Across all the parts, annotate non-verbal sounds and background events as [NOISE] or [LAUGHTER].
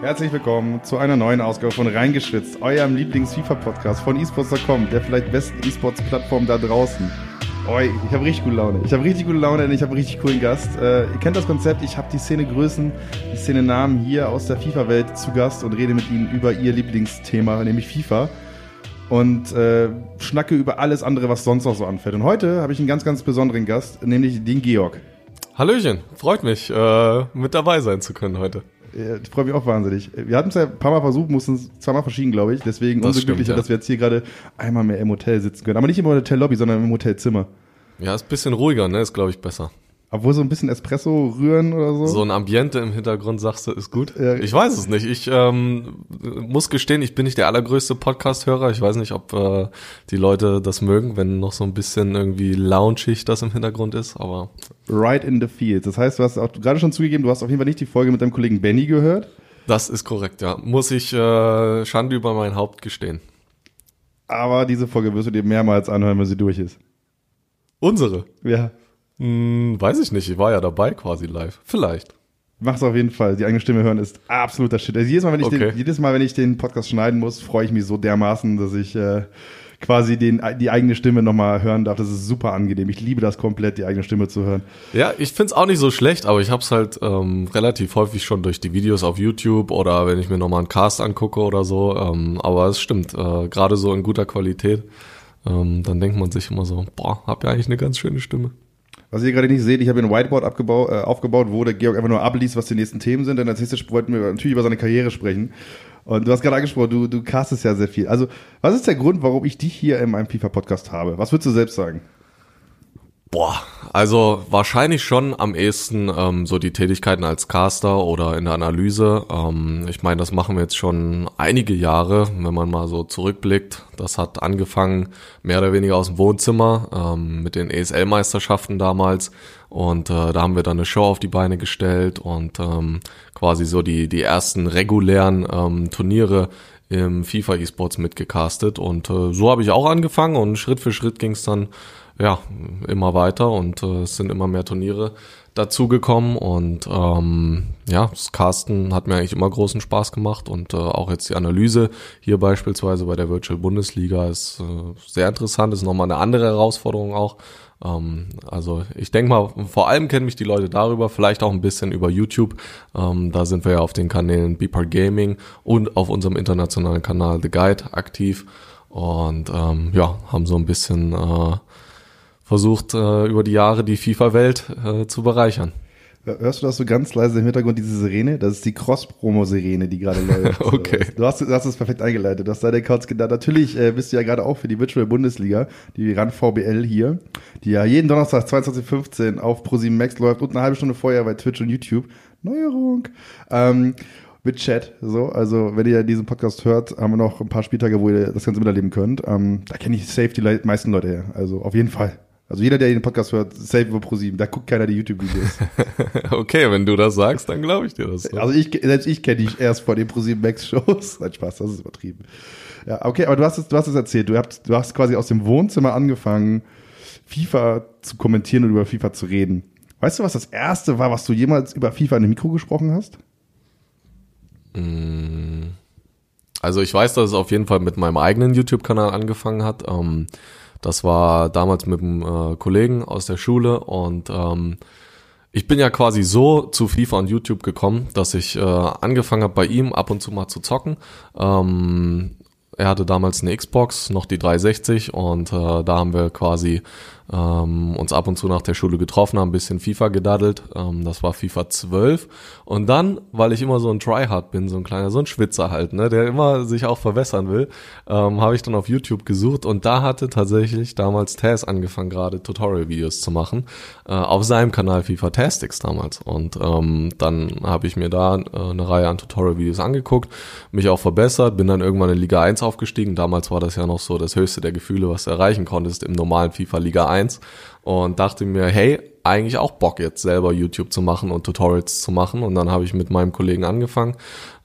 Herzlich willkommen zu einer neuen Ausgabe von Reingeschwitzt, eurem Lieblings-FIFA-Podcast von esports.com, der vielleicht besten E-Sports-Plattform da draußen. Oi, ich habe richtig gute Laune. Ich habe richtig gute Laune und ich habe richtig coolen Gast. Äh, ihr kennt das Konzept, ich habe die Szene-Größen, die Szene-Namen hier aus der FIFA-Welt zu Gast und rede mit ihnen über ihr Lieblingsthema, nämlich FIFA. Und äh, schnacke über alles andere, was sonst noch so anfällt. Und heute habe ich einen ganz, ganz besonderen Gast, nämlich den Georg. Hallöchen, freut mich, äh, mit dabei sein zu können heute. Ich freue mich auch wahnsinnig. Wir hatten es ja ein paar Mal versucht, mussten es zweimal verschieben, glaube ich. Deswegen Das umso stimmt, glücklicher, ja. dass wir jetzt hier gerade einmal mehr im Hotel sitzen können. Aber nicht im Hotellobby, sondern im Hotelzimmer. Ja, ist ein bisschen ruhiger, ne? Ist, glaube ich, besser. Obwohl so ein bisschen Espresso rühren oder so. So ein Ambiente im Hintergrund, sagst du, ist gut? Ja. Ich weiß es nicht. Ich ähm, muss gestehen, ich bin nicht der allergrößte Podcast-Hörer. Ich weiß nicht, ob äh, die Leute das mögen, wenn noch so ein bisschen irgendwie loungig das im Hintergrund ist, aber Right in the field. Das heißt, du hast auch gerade schon zugegeben, du hast auf jeden Fall nicht die Folge mit deinem Kollegen Benny gehört. das ist korrekt, ja. Muss ich äh, Schande über mein Haupt gestehen. Aber diese Folge wirst du dir mehrmals anhören, wenn sie durch ist. Unsere? Ja. Hm, weiß ich nicht, ich war ja dabei quasi live. Vielleicht. Mach's auf jeden Fall. Die eigene Stimme hören ist absoluter Shit. Also jedes Mal, wenn ich, Okay. den, jedes Mal, wenn ich den Podcast schneiden muss, freue ich mich so dermaßen, dass ich äh, quasi den, die eigene Stimme nochmal hören darf. Das ist super angenehm. Ich liebe das komplett, die eigene Stimme zu hören. Ja, ich find's auch nicht so schlecht, aber ich hab's halt ähm, relativ häufig schon durch die Videos auf YouTube oder wenn ich mir nochmal einen Cast angucke oder so. Ähm, aber es stimmt, äh, gerade so in guter Qualität, ähm, dann denkt man sich immer so, boah, hab ja eigentlich eine ganz schöne Stimme. Was ihr gerade nicht seht, ich habe ein Whiteboard abgebau äh, aufgebaut, wo der Georg einfach nur abliest, was die nächsten Themen sind. Denn als nächstes wollten wir natürlich über seine Karriere sprechen. Und du hast gerade angesprochen, du, du castest ja sehr viel. Also, was ist der Grund, warum ich dich hier in meinem FIFA-Podcast habe? Was würdest du selbst sagen? Boah, also wahrscheinlich schon am ehesten ähm, so die Tätigkeiten als Caster oder in der Analyse. Ähm, ich meine, das machen wir jetzt schon einige Jahre, wenn man mal so zurückblickt. Das hat angefangen mehr oder weniger aus dem Wohnzimmer ähm, mit den ESL-Meisterschaften damals. Und äh, da haben wir dann eine Show auf die Beine gestellt und ähm, quasi so die, die ersten regulären ähm, Turniere im FIFA E-Sports mitgecastet. Und äh, so habe ich auch angefangen und Schritt für Schritt ging es dann ja, immer weiter und äh, es sind immer mehr Turniere dazugekommen und ähm, ja, das Casten hat mir eigentlich immer großen Spaß gemacht und äh, auch jetzt die Analyse hier beispielsweise bei der Virtual Bundesliga ist äh, sehr interessant, ist nochmal eine andere Herausforderung auch. Ähm, also ich denke mal, vor allem kennen mich die Leute darüber, vielleicht auch ein bisschen über YouTube. Ähm, da sind wir ja auf den Kanälen Beepart Gaming und auf unserem internationalen Kanal The Guide aktiv und ähm, ja, haben so ein bisschen äh, versucht, äh, über die Jahre die FIFA-Welt äh, zu bereichern. Hörst du das so ganz leise im Hintergrund, diese Sirene? Das ist die Cross-Promo-Sirene, die gerade läuft. [LAUGHS] Okay. Du hast, du hast es perfekt eingeleitet. Hast deine Accounts genannt. Natürlich äh, bist du ja gerade auch für die Virtual Bundesliga, die RAN VBL hier, die ja jeden Donnerstag 22.15 auf ProSieben Max läuft und eine halbe Stunde vorher bei Twitch und YouTube. Neuerung. Ähm, mit Chat, so. Also, wenn ihr diesen Podcast hört, haben wir noch ein paar Spieltage, wo ihr das Ganze miterleben könnt. Ähm, da kenne ich safe die meisten Leute her. Also, auf jeden Fall. Also, jeder, der den Podcast hört, safe über ProSieben. Da guckt keiner die YouTube-Videos. [LAUGHS] okay, wenn du das sagst, dann glaube ich dir das. So. Also ich, selbst ich kenne dich erst von den ProSieben Max Shows. Nein, Spaß, das ist übertrieben. Ja, okay, aber du hast es, du hast es erzählt. Du hast, du hast quasi aus dem Wohnzimmer angefangen, FIFA zu kommentieren und über FIFA zu reden. Weißt du, was das erste war, was du jemals über FIFA in einem Mikro gesprochen hast? Also ich weiß, dass es auf jeden Fall mit meinem eigenen YouTube-Kanal angefangen hat. Ähm, das war damals mit einem äh, Kollegen aus der Schule und ähm, ich bin ja quasi so zu FIFA und YouTube gekommen, dass ich äh, angefangen habe bei ihm ab und zu mal zu zocken. Ähm, er hatte damals eine Xbox, noch die 360 und äh, da haben wir quasi ähm, uns ab und zu nach der Schule getroffen, haben ein bisschen FIFA gedaddelt. Ähm, das war FIFA 12. Und dann, weil ich immer so ein Tryhard bin, so ein kleiner, so ein Schwitzer halt, ne, der immer sich auch verwässern will, ähm, habe ich dann auf YouTube gesucht und da hatte tatsächlich damals Taz angefangen, gerade Tutorial-Videos zu machen, äh, auf seinem Kanal FIFA Tastics damals. Und ähm, dann habe ich mir da äh, eine Reihe an Tutorial-Videos angeguckt, mich auch verbessert, bin dann irgendwann in Liga 1 aufgestiegen. Damals war das ja noch so das höchste der Gefühle, was du erreichen konntest im normalen FIFA Liga 1 und dachte mir, hey, eigentlich auch Bock jetzt selber YouTube zu machen und Tutorials zu machen und dann habe ich mit meinem Kollegen angefangen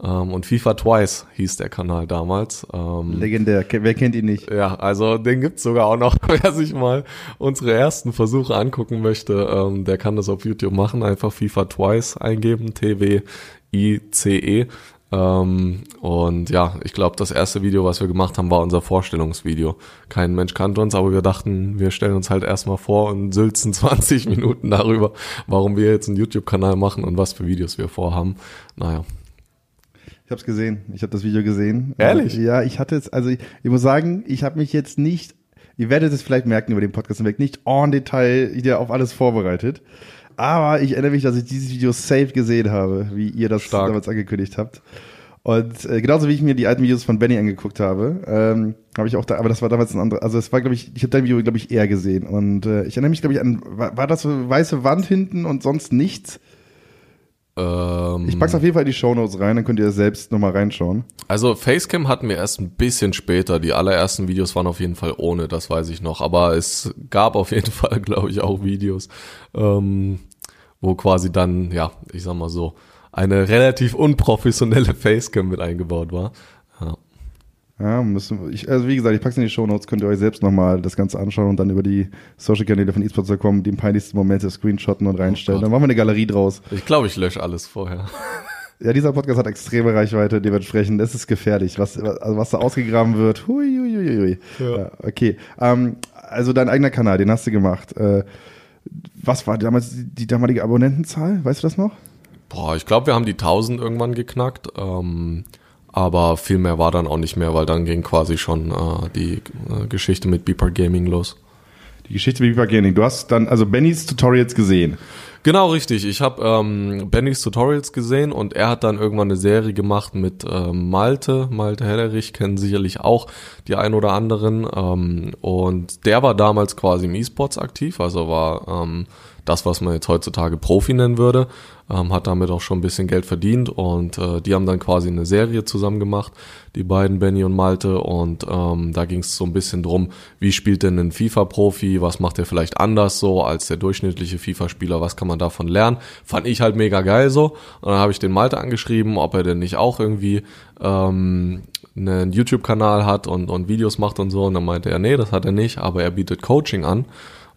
ähm, und FIFA Twice hieß der Kanal damals. Ähm, Legendär. Wer kennt ihn nicht? ja, also den gibt's sogar auch noch, [LAUGHS] wer sich mal unsere ersten Versuche angucken möchte, ähm, der kann das auf YouTube machen, einfach FIFA Twice eingeben, T-W-I-C-E. Ähm, und ja, ich glaube, das erste Video, was wir gemacht haben, war unser Vorstellungsvideo. Kein Mensch kannte uns, aber wir dachten, wir stellen uns halt erstmal vor und sülzen 20 [LAUGHS] Minuten darüber, warum wir jetzt einen YouTube-Kanal machen und was für Videos wir vorhaben. Naja. Ich habe es gesehen. Ich habe das Video gesehen. Ehrlich? Ja, ich hatte es, also ich, ich muss sagen, ich habe mich jetzt nicht, ihr werdet es vielleicht merken über den Podcast hinweg, nicht en Detail wieder auf alles vorbereitet. Aber ich erinnere mich, dass ich dieses Video safe gesehen habe, wie ihr das Stark. damals angekündigt habt. Und äh, genauso wie ich mir die alten Videos von Benny angeguckt habe, ähm, habe ich auch da, aber das war damals ein anderes, also es war, glaube ich, ich habe dein Video, glaube ich, eher gesehen. Und äh, ich erinnere mich, glaube ich, an, war, war das so weiße Wand hinten und sonst nichts? Ähm, Ich pack's auf jeden Fall in die Shownotes rein, dann könnt ihr selbst nochmal reinschauen. Also Facecam hatten wir erst ein bisschen später. Die allerersten Videos waren auf jeden Fall ohne, das weiß ich noch. Aber es gab auf jeden [LAUGHS] Fall, glaube ich, auch Videos, ähm, wo quasi dann, ja, ich sag mal so, eine relativ unprofessionelle Facecam mit eingebaut war. Ja. Müssen, ich, also wie gesagt, ich pack's in die Shownotes, könnt ihr euch selbst nochmal das Ganze anschauen und dann über die Social-Kanäle von esports.com die peinlichsten Momente screenshotten und reinstellen. Gott. dann machen wir eine Galerie draus. Ich glaube, ich lösche alles vorher. Ja, dieser Podcast hat extreme Reichweite, dementsprechend ist es gefährlich, was, also was da ausgegraben wird. Hui, hui, hui, hui. Ja. Ja, okay. Ähm, also dein eigener Kanal, den hast du gemacht. Äh, was war damals die, die damalige Abonnentenzahl? Weißt du das noch? Boah, ich glaube, wir haben die 1000 irgendwann geknackt. Ähm, aber viel mehr war dann auch nicht mehr, weil dann ging quasi schon äh, die äh, Geschichte mit Beeper Gaming los. Die Geschichte mit Viva Gaming. Du hast dann also Bennys Tutorials gesehen. Genau, richtig. Ich habe ähm, Bennys Tutorials gesehen und er hat dann irgendwann eine Serie gemacht mit ähm, Malte. Malte Hellerich kennen sicherlich auch die ein oder anderen. Ähm, und der war damals quasi im E-Sports aktiv, also war ähm, das, was man jetzt heutzutage Profi nennen würde, ähm, hat damit auch schon ein bisschen Geld verdient und äh, die haben dann quasi eine Serie zusammen gemacht, die beiden Benny und Malte und ähm, da ging es so ein bisschen drum, wie spielt denn ein FIFA-Profi, was macht er vielleicht anders so als der durchschnittliche FIFA-Spieler, was kann man davon lernen, fand ich halt mega geil so und dann habe ich den Malte angeschrieben, ob er denn nicht auch irgendwie ähm, einen YouTube-Kanal hat und, und Videos macht und so und dann meinte er, nee, das hat er nicht, aber er bietet Coaching an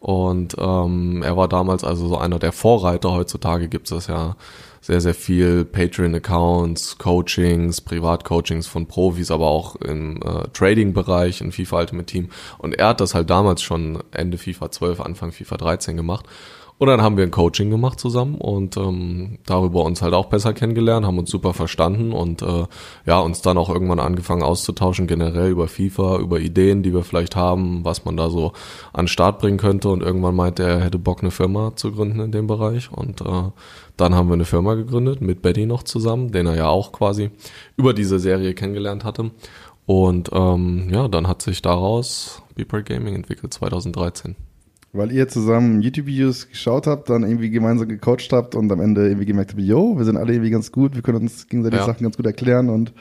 und ähm, er war damals also so einer der Vorreiter. Heutzutage gibt es ja sehr, sehr viel Patreon-Accounts, Coachings, Privatcoachings von Profis, aber auch im äh, Trading-Bereich in FIFA Ultimate Team. Und er hat das halt damals schon Ende FIFA 12, Anfang FIFA 13 gemacht. Und dann haben wir ein Coaching gemacht zusammen und ähm, darüber uns halt auch besser kennengelernt, haben uns super verstanden und äh, ja, uns dann auch irgendwann angefangen auszutauschen, generell über FIFA, über Ideen, die wir vielleicht haben, was man da so an Start bringen könnte. Und irgendwann meinte er, er hätte Bock, eine Firma zu gründen in dem Bereich. Und äh, dann haben wir eine Firma gegründet, mit Betty noch zusammen, den er ja auch quasi über diese Serie kennengelernt hatte. Und ähm, ja, dann hat sich daraus Beeper Gaming entwickelt 2013. Weil ihr zusammen YouTube-Videos geschaut habt, dann irgendwie gemeinsam gecoacht habt und am Ende irgendwie gemerkt habt, yo, wir sind alle irgendwie ganz gut, wir können uns gegenseitig Ja. Sachen ganz gut erklären und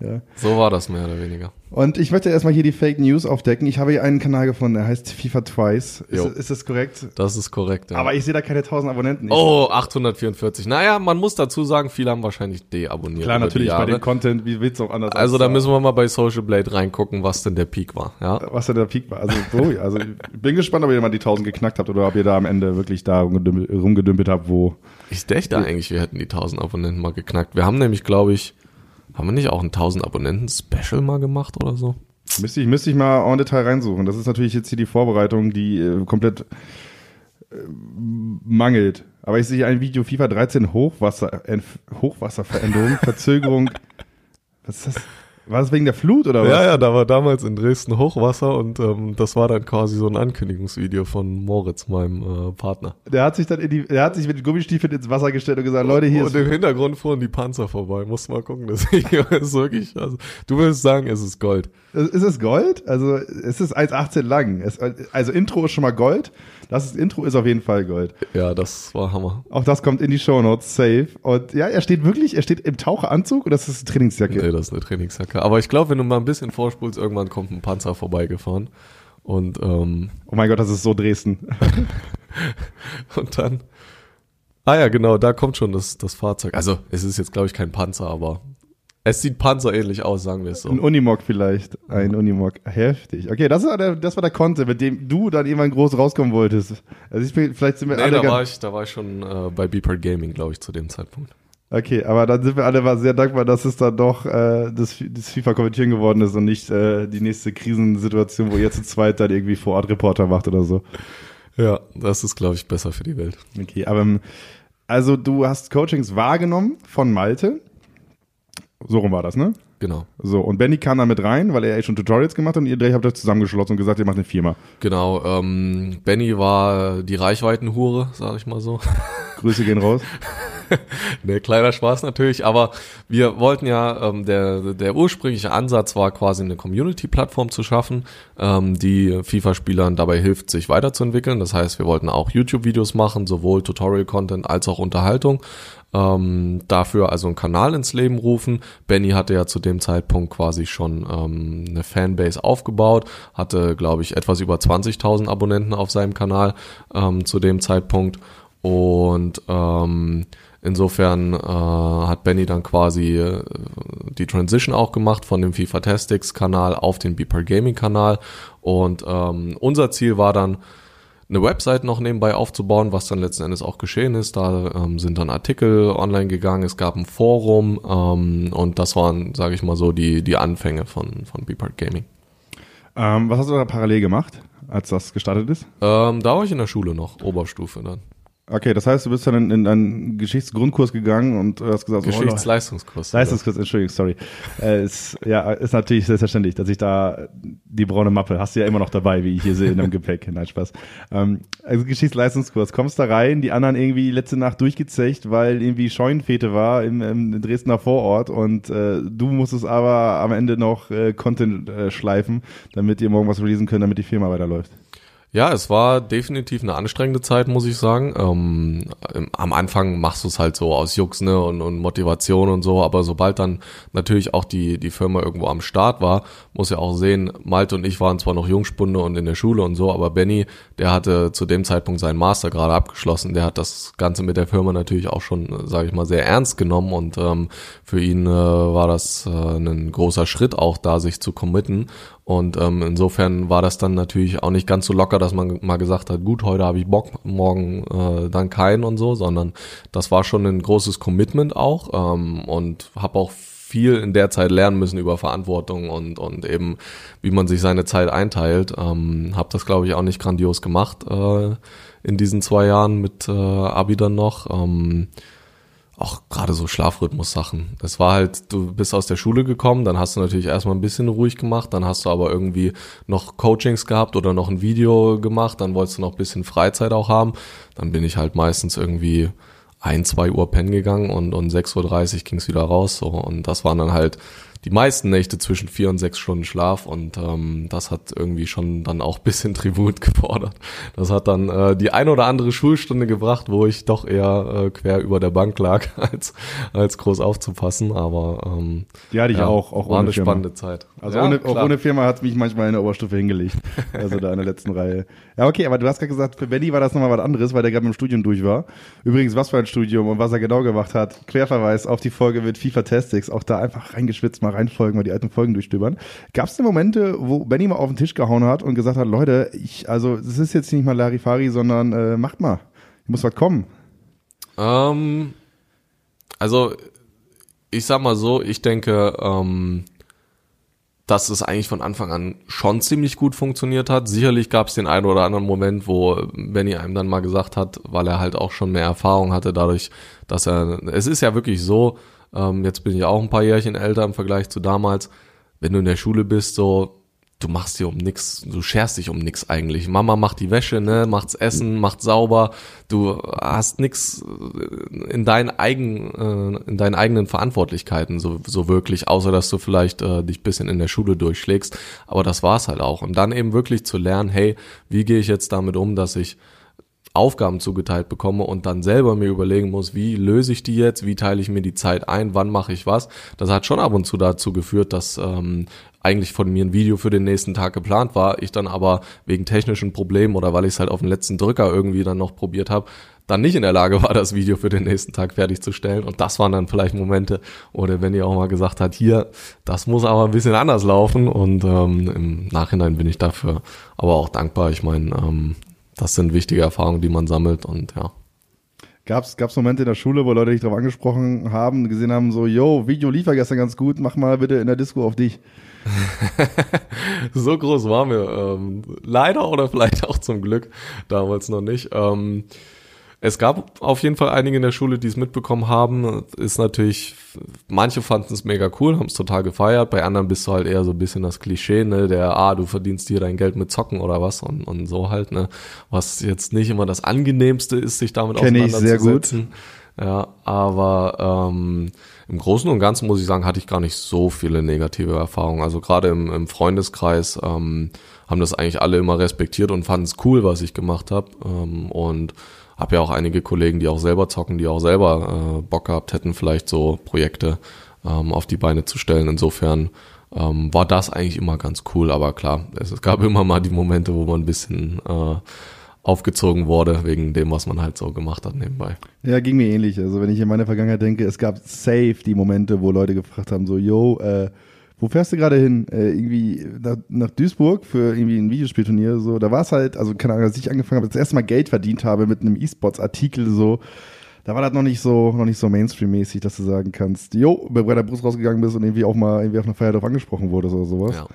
ja. So war das mehr oder weniger. Und ich möchte erstmal hier die Fake News aufdecken. Ich habe hier einen Kanal gefunden, der heißt FIFA Twice. Ist, ist das korrekt? Das ist korrekt. Ja. Aber ich sehe da keine 1000 Abonnenten. Ich- Oh, 844. Naja, man muss dazu sagen, viele haben wahrscheinlich deabonniert. Klar, natürlich bei dem Content, wie willst du auch anders Also da müssen wir mal bei Social Blade reingucken, was denn der Peak war. Ja. was denn der Peak war. Also, so, also ich bin gespannt, ob ihr mal die 1000 geknackt habt oder ob ihr da am Ende wirklich da rumgedümpelt, rumgedümpelt habt, wo. Ich dachte eigentlich, wir hätten die 1000 Abonnenten mal geknackt. Wir haben nämlich, glaube ich, haben wir nicht auch ein 1000 Abonnenten Special mal gemacht oder so? Müsste ich, müsste ich mal en Detail reinsuchen. Das ist natürlich jetzt hier die Vorbereitung, die äh, komplett äh, mangelt. Aber ich sehe ein Video FIFA 13 Hochwasser, Hochwasserveränderung, Verzögerung. [LAUGHS] Was ist das? War das wegen der Flut oder was? Ja, ja, da war damals in Dresden Hochwasser und ähm, das war dann quasi so ein Ankündigungsvideo von Moritz, meinem äh, Partner. Der hat sich dann in die, der hat sich mit den Gummistiefeln ins Wasser gestellt und gesagt, Leute, hier und ist im Hintergrund fuhren die Panzer vorbei. Musst mal gucken, das [LAUGHS] ist wirklich, also, du würdest sagen, es ist Gold. Ist es Gold? Also es ist 1,18 lang. Es, also Intro ist schon mal Gold. Das ist, Intro ist auf jeden Fall Gold. Ja, das war Hammer. Auch das kommt in die Shownotes, safe. Und ja, er steht wirklich, er steht im Taucheranzug und das ist eine Trainingsjacke. Nee, das ist eine Trainingsjacke. Aber ich glaube, wenn du mal ein bisschen vorspulst, irgendwann kommt ein Panzer vorbeigefahren. Und, ähm, Oh mein Gott, das ist so Dresden. [LAUGHS] und dann. Ah ja, genau, da kommt schon das, das Fahrzeug. Also, es ist jetzt, glaube ich, kein Panzer, aber es sieht panzerähnlich aus, sagen wir es so. Ein Unimog vielleicht. Ein Unimog. Heftig. Okay, das war der, das war der Content, mit dem du dann irgendwann groß rauskommen wolltest. Also ich bin, vielleicht sind wir Nee, alle da war ich, da war ich schon äh, bei Beeper Gaming, glaube ich, zu dem Zeitpunkt. Okay, aber dann sind wir alle mal sehr dankbar, dass es dann doch äh, das, das FIFA-Kommentieren geworden ist und nicht äh, die nächste Krisensituation, wo ihr zu zweit dann irgendwie vor Ort Reporter macht oder so. Ja, das ist, glaube ich, besser für die Welt. Okay, aber ähm, also du hast Coachings wahrgenommen von Malte. So rum war das, ne? Genau. So, und Benny kam da mit rein, weil er ja schon Tutorials gemacht hat und ihr drei habt euch zusammengeschlossen und gesagt, ihr macht eine Firma. Genau, ähm, Benny war die Reichweitenhure, sag ich mal so. [LAUGHS] Grüße gehen raus. [LAUGHS] ne, kleiner Spaß natürlich, aber wir wollten ja, ähm, der, der ursprüngliche Ansatz war quasi eine Community-Plattform zu schaffen, ähm, die FIFA-Spielern dabei hilft, sich weiterzuentwickeln. Das heißt, wir wollten auch YouTube-Videos machen, sowohl Tutorial-Content als auch Unterhaltung. Ähm, dafür also einen Kanal ins Leben rufen. Benny hatte ja zu dem Zeitpunkt quasi schon ähm, eine Fanbase aufgebaut, hatte, glaube ich, etwas über 20.000 Abonnenten auf seinem Kanal ähm, zu dem Zeitpunkt und ähm, Insofern äh, hat Benny dann quasi äh, die Transition auch gemacht von dem FIFA Tastics Kanal auf den Beeper Gaming Kanal und ähm, unser Ziel war dann eine Website noch nebenbei aufzubauen, was dann letzten Endes auch geschehen ist. Da ähm, sind dann Artikel online gegangen, es gab ein Forum ähm, und das waren, sage ich mal so, die die Anfänge von von Beeper Gaming. Ähm, was hast du da parallel gemacht, als das gestartet ist? Ähm, da war ich in der Schule noch, Oberstufe dann. Okay, das heißt, du bist dann in, in einen Geschichtsgrundkurs gegangen und hast gesagt, oh, Geschichtsleistungskurs. Leistungskurs, Entschuldigung, sorry. äh, ist, ja, ist natürlich selbstverständlich, dass ich da die braune Mappe hast du ja immer noch dabei, wie ich hier sehe in einem [LAUGHS] Gepäck. Nein, Spaß. Ähm, also Geschichtsleistungskurs, kommst da rein, die anderen irgendwie letzte Nacht durchgezecht, weil irgendwie Scheunenfete war im, im Dresdner Vorort und äh, du musstest aber am Ende noch äh, Content äh, schleifen, damit ihr morgen was releasen könnt, damit die Firma weiterläuft. Ja, es war definitiv eine anstrengende Zeit, muss ich sagen. Ähm, am Anfang machst du es halt so aus Jux ne, und, und Motivation und so, aber sobald dann natürlich auch die, die Firma irgendwo am Start war, muss ja auch sehen, Malte und ich waren zwar noch Jungspunde und in der Schule und so, aber Benny, der hatte zu dem Zeitpunkt seinen Master gerade abgeschlossen, der hat das Ganze mit der Firma natürlich auch schon, sage ich mal, sehr ernst genommen. Und ähm, für ihn äh, war das äh, ein großer Schritt auch da, sich zu committen und ähm, insofern war das dann natürlich auch nicht ganz so locker, dass man mal gesagt hat, gut, heute habe ich Bock, morgen äh, dann keinen und so, sondern das war schon ein großes Commitment auch ähm, und habe auch viel in der Zeit lernen müssen über Verantwortung und, und eben, wie man sich seine Zeit einteilt. Ähm, habe das, glaube ich, auch nicht grandios gemacht äh, in diesen zwei Jahren mit äh, Abi dann noch. Ähm, auch gerade so Schlafrhythmus-Sachen. Das war halt, du bist aus der Schule gekommen, dann hast du natürlich erstmal ein bisschen ruhig gemacht, dann hast du aber irgendwie noch Coachings gehabt oder noch ein Video gemacht, dann wolltest du noch ein bisschen Freizeit auch haben. Dann bin ich halt meistens irgendwie ein, zwei Uhr pennen gegangen und, und 6.30 Uhr ging's wieder raus. So. Und das waren dann halt die meisten Nächte zwischen vier und sechs Stunden Schlaf und ähm, das hat irgendwie schon dann auch bisschen [LAUGHS] Tribut gefordert. Das hat dann äh, die ein oder andere Schulstunde gebracht, wo ich doch eher äh, quer über der Bank lag, [LAUGHS] als, als groß aufzupassen, aber ähm, die hatte ich ja, auch, auch war eine Firma. spannende Zeit. Also ja, ohne, auch ohne Firma hat mich manchmal in der Oberstufe hingelegt, [LAUGHS] also da in der letzten Reihe. Ja, okay, aber du hast gerade gesagt, für Benny war das nochmal was anderes, weil der gerade im Studium durch war. Übrigens, was für ein Studium und was er genau gemacht hat, Querverweis auf die Folge mit FIFA Testix, auch da einfach reingeschwitzt mal reinfolgen, mal die alten Folgen durchstöbern. Gab es denn Momente, wo Benny mal auf den Tisch gehauen hat und gesagt hat, Leute, ich, also das ist jetzt nicht mal Larifari, sondern äh, macht mal, muss was kommen? Ähm, also ich sag mal so, ich denke, ähm, dass es eigentlich von Anfang an schon ziemlich gut funktioniert hat. Sicherlich gab es den einen oder anderen Moment, wo Benny einem dann mal gesagt hat, weil er halt auch schon mehr Erfahrung hatte, dadurch, dass er, es ist ja wirklich so, ähm, jetzt bin ich auch ein paar Jährchen älter im Vergleich zu damals, wenn du in der Schule bist, so, du machst dir um nix, du scherst dich um nix eigentlich. Mama macht die Wäsche, ne, macht's Essen, macht sauber. Du hast nix äh, in deinen eigen, äh, in deinen eigenen Verantwortlichkeiten so, so wirklich, außer dass du vielleicht äh, dich bisschen in der Schule durchschlägst. Aber das war's halt auch. Und dann eben wirklich zu lernen, hey, wie gehe ich jetzt damit um, dass ich Aufgaben zugeteilt bekomme und dann selber mir überlegen muss, wie löse ich die jetzt, wie teile ich mir die Zeit ein, wann mache ich was. Das hat schon ab und zu dazu geführt, dass ähm, eigentlich von mir ein Video für den nächsten Tag geplant war, ich dann aber wegen technischen Problemen oder weil ich es halt auf den letzten Drücker irgendwie dann noch probiert habe, dann nicht in der Lage war, das Video für den nächsten Tag fertigzustellen. Und das waren dann vielleicht Momente, oder wenn ihr auch mal gesagt hat, hier, das muss aber ein bisschen anders laufen. Und ähm, im Nachhinein bin ich dafür aber auch dankbar. Ich meine, ähm, das sind wichtige Erfahrungen, die man sammelt und ja. Gab's gab's Momente in der Schule, wo Leute dich darauf angesprochen haben, gesehen haben, so, yo, Video lief ja gestern ganz gut, mach mal bitte in der Disco auf dich. [LAUGHS] so groß waren wir ähm, leider oder vielleicht auch zum Glück damals noch nicht. Ähm, es gab auf jeden Fall einige in der Schule, die es mitbekommen haben. Ist natürlich, manche fanden es mega cool, haben es total gefeiert. Bei anderen bist du halt eher so ein bisschen das Klischee, ne, der, ah, du verdienst dir dein Geld mit Zocken oder was und, und so halt, ne. Was jetzt nicht immer das angenehmste ist, sich damit Kenn auseinanderzusetzen. Ich sehr gut. Ja, aber ähm, im Großen und Ganzen muss ich sagen, hatte ich gar nicht so viele negative Erfahrungen. Also gerade im, im Freundeskreis ähm, haben das eigentlich alle immer respektiert und fanden es cool, was ich gemacht habe. Ähm, und habe ja auch einige Kollegen, die auch selber zocken, die auch selber äh, Bock gehabt hätten, vielleicht so Projekte ähm, auf die Beine zu stellen. Insofern ähm, war das eigentlich immer ganz cool. Aber klar, es, es gab [LAUGHS] immer mal die Momente, wo man ein bisschen äh, aufgezogen wurde, wegen dem, was man halt so gemacht hat nebenbei. Ja, ging mir ähnlich. Also wenn ich in meine Vergangenheit denke, es gab safe die Momente, wo Leute gefragt haben, so, yo, äh, wo fährst du gerade hin? Äh, irgendwie nach, nach, Duisburg für irgendwie ein Videospielturnier. So, da war es halt, also keine Ahnung, als ich angefangen habe, das erste Mal Geld verdient habe mit einem E-Sports-Artikel so. Da war das noch nicht so, noch nicht so Mainstream-mäßig, dass du sagen kannst, jo, bei der Brust rausgegangen bist und irgendwie auch mal irgendwie auf einer Feier drauf angesprochen wurde oder sowas. Ja.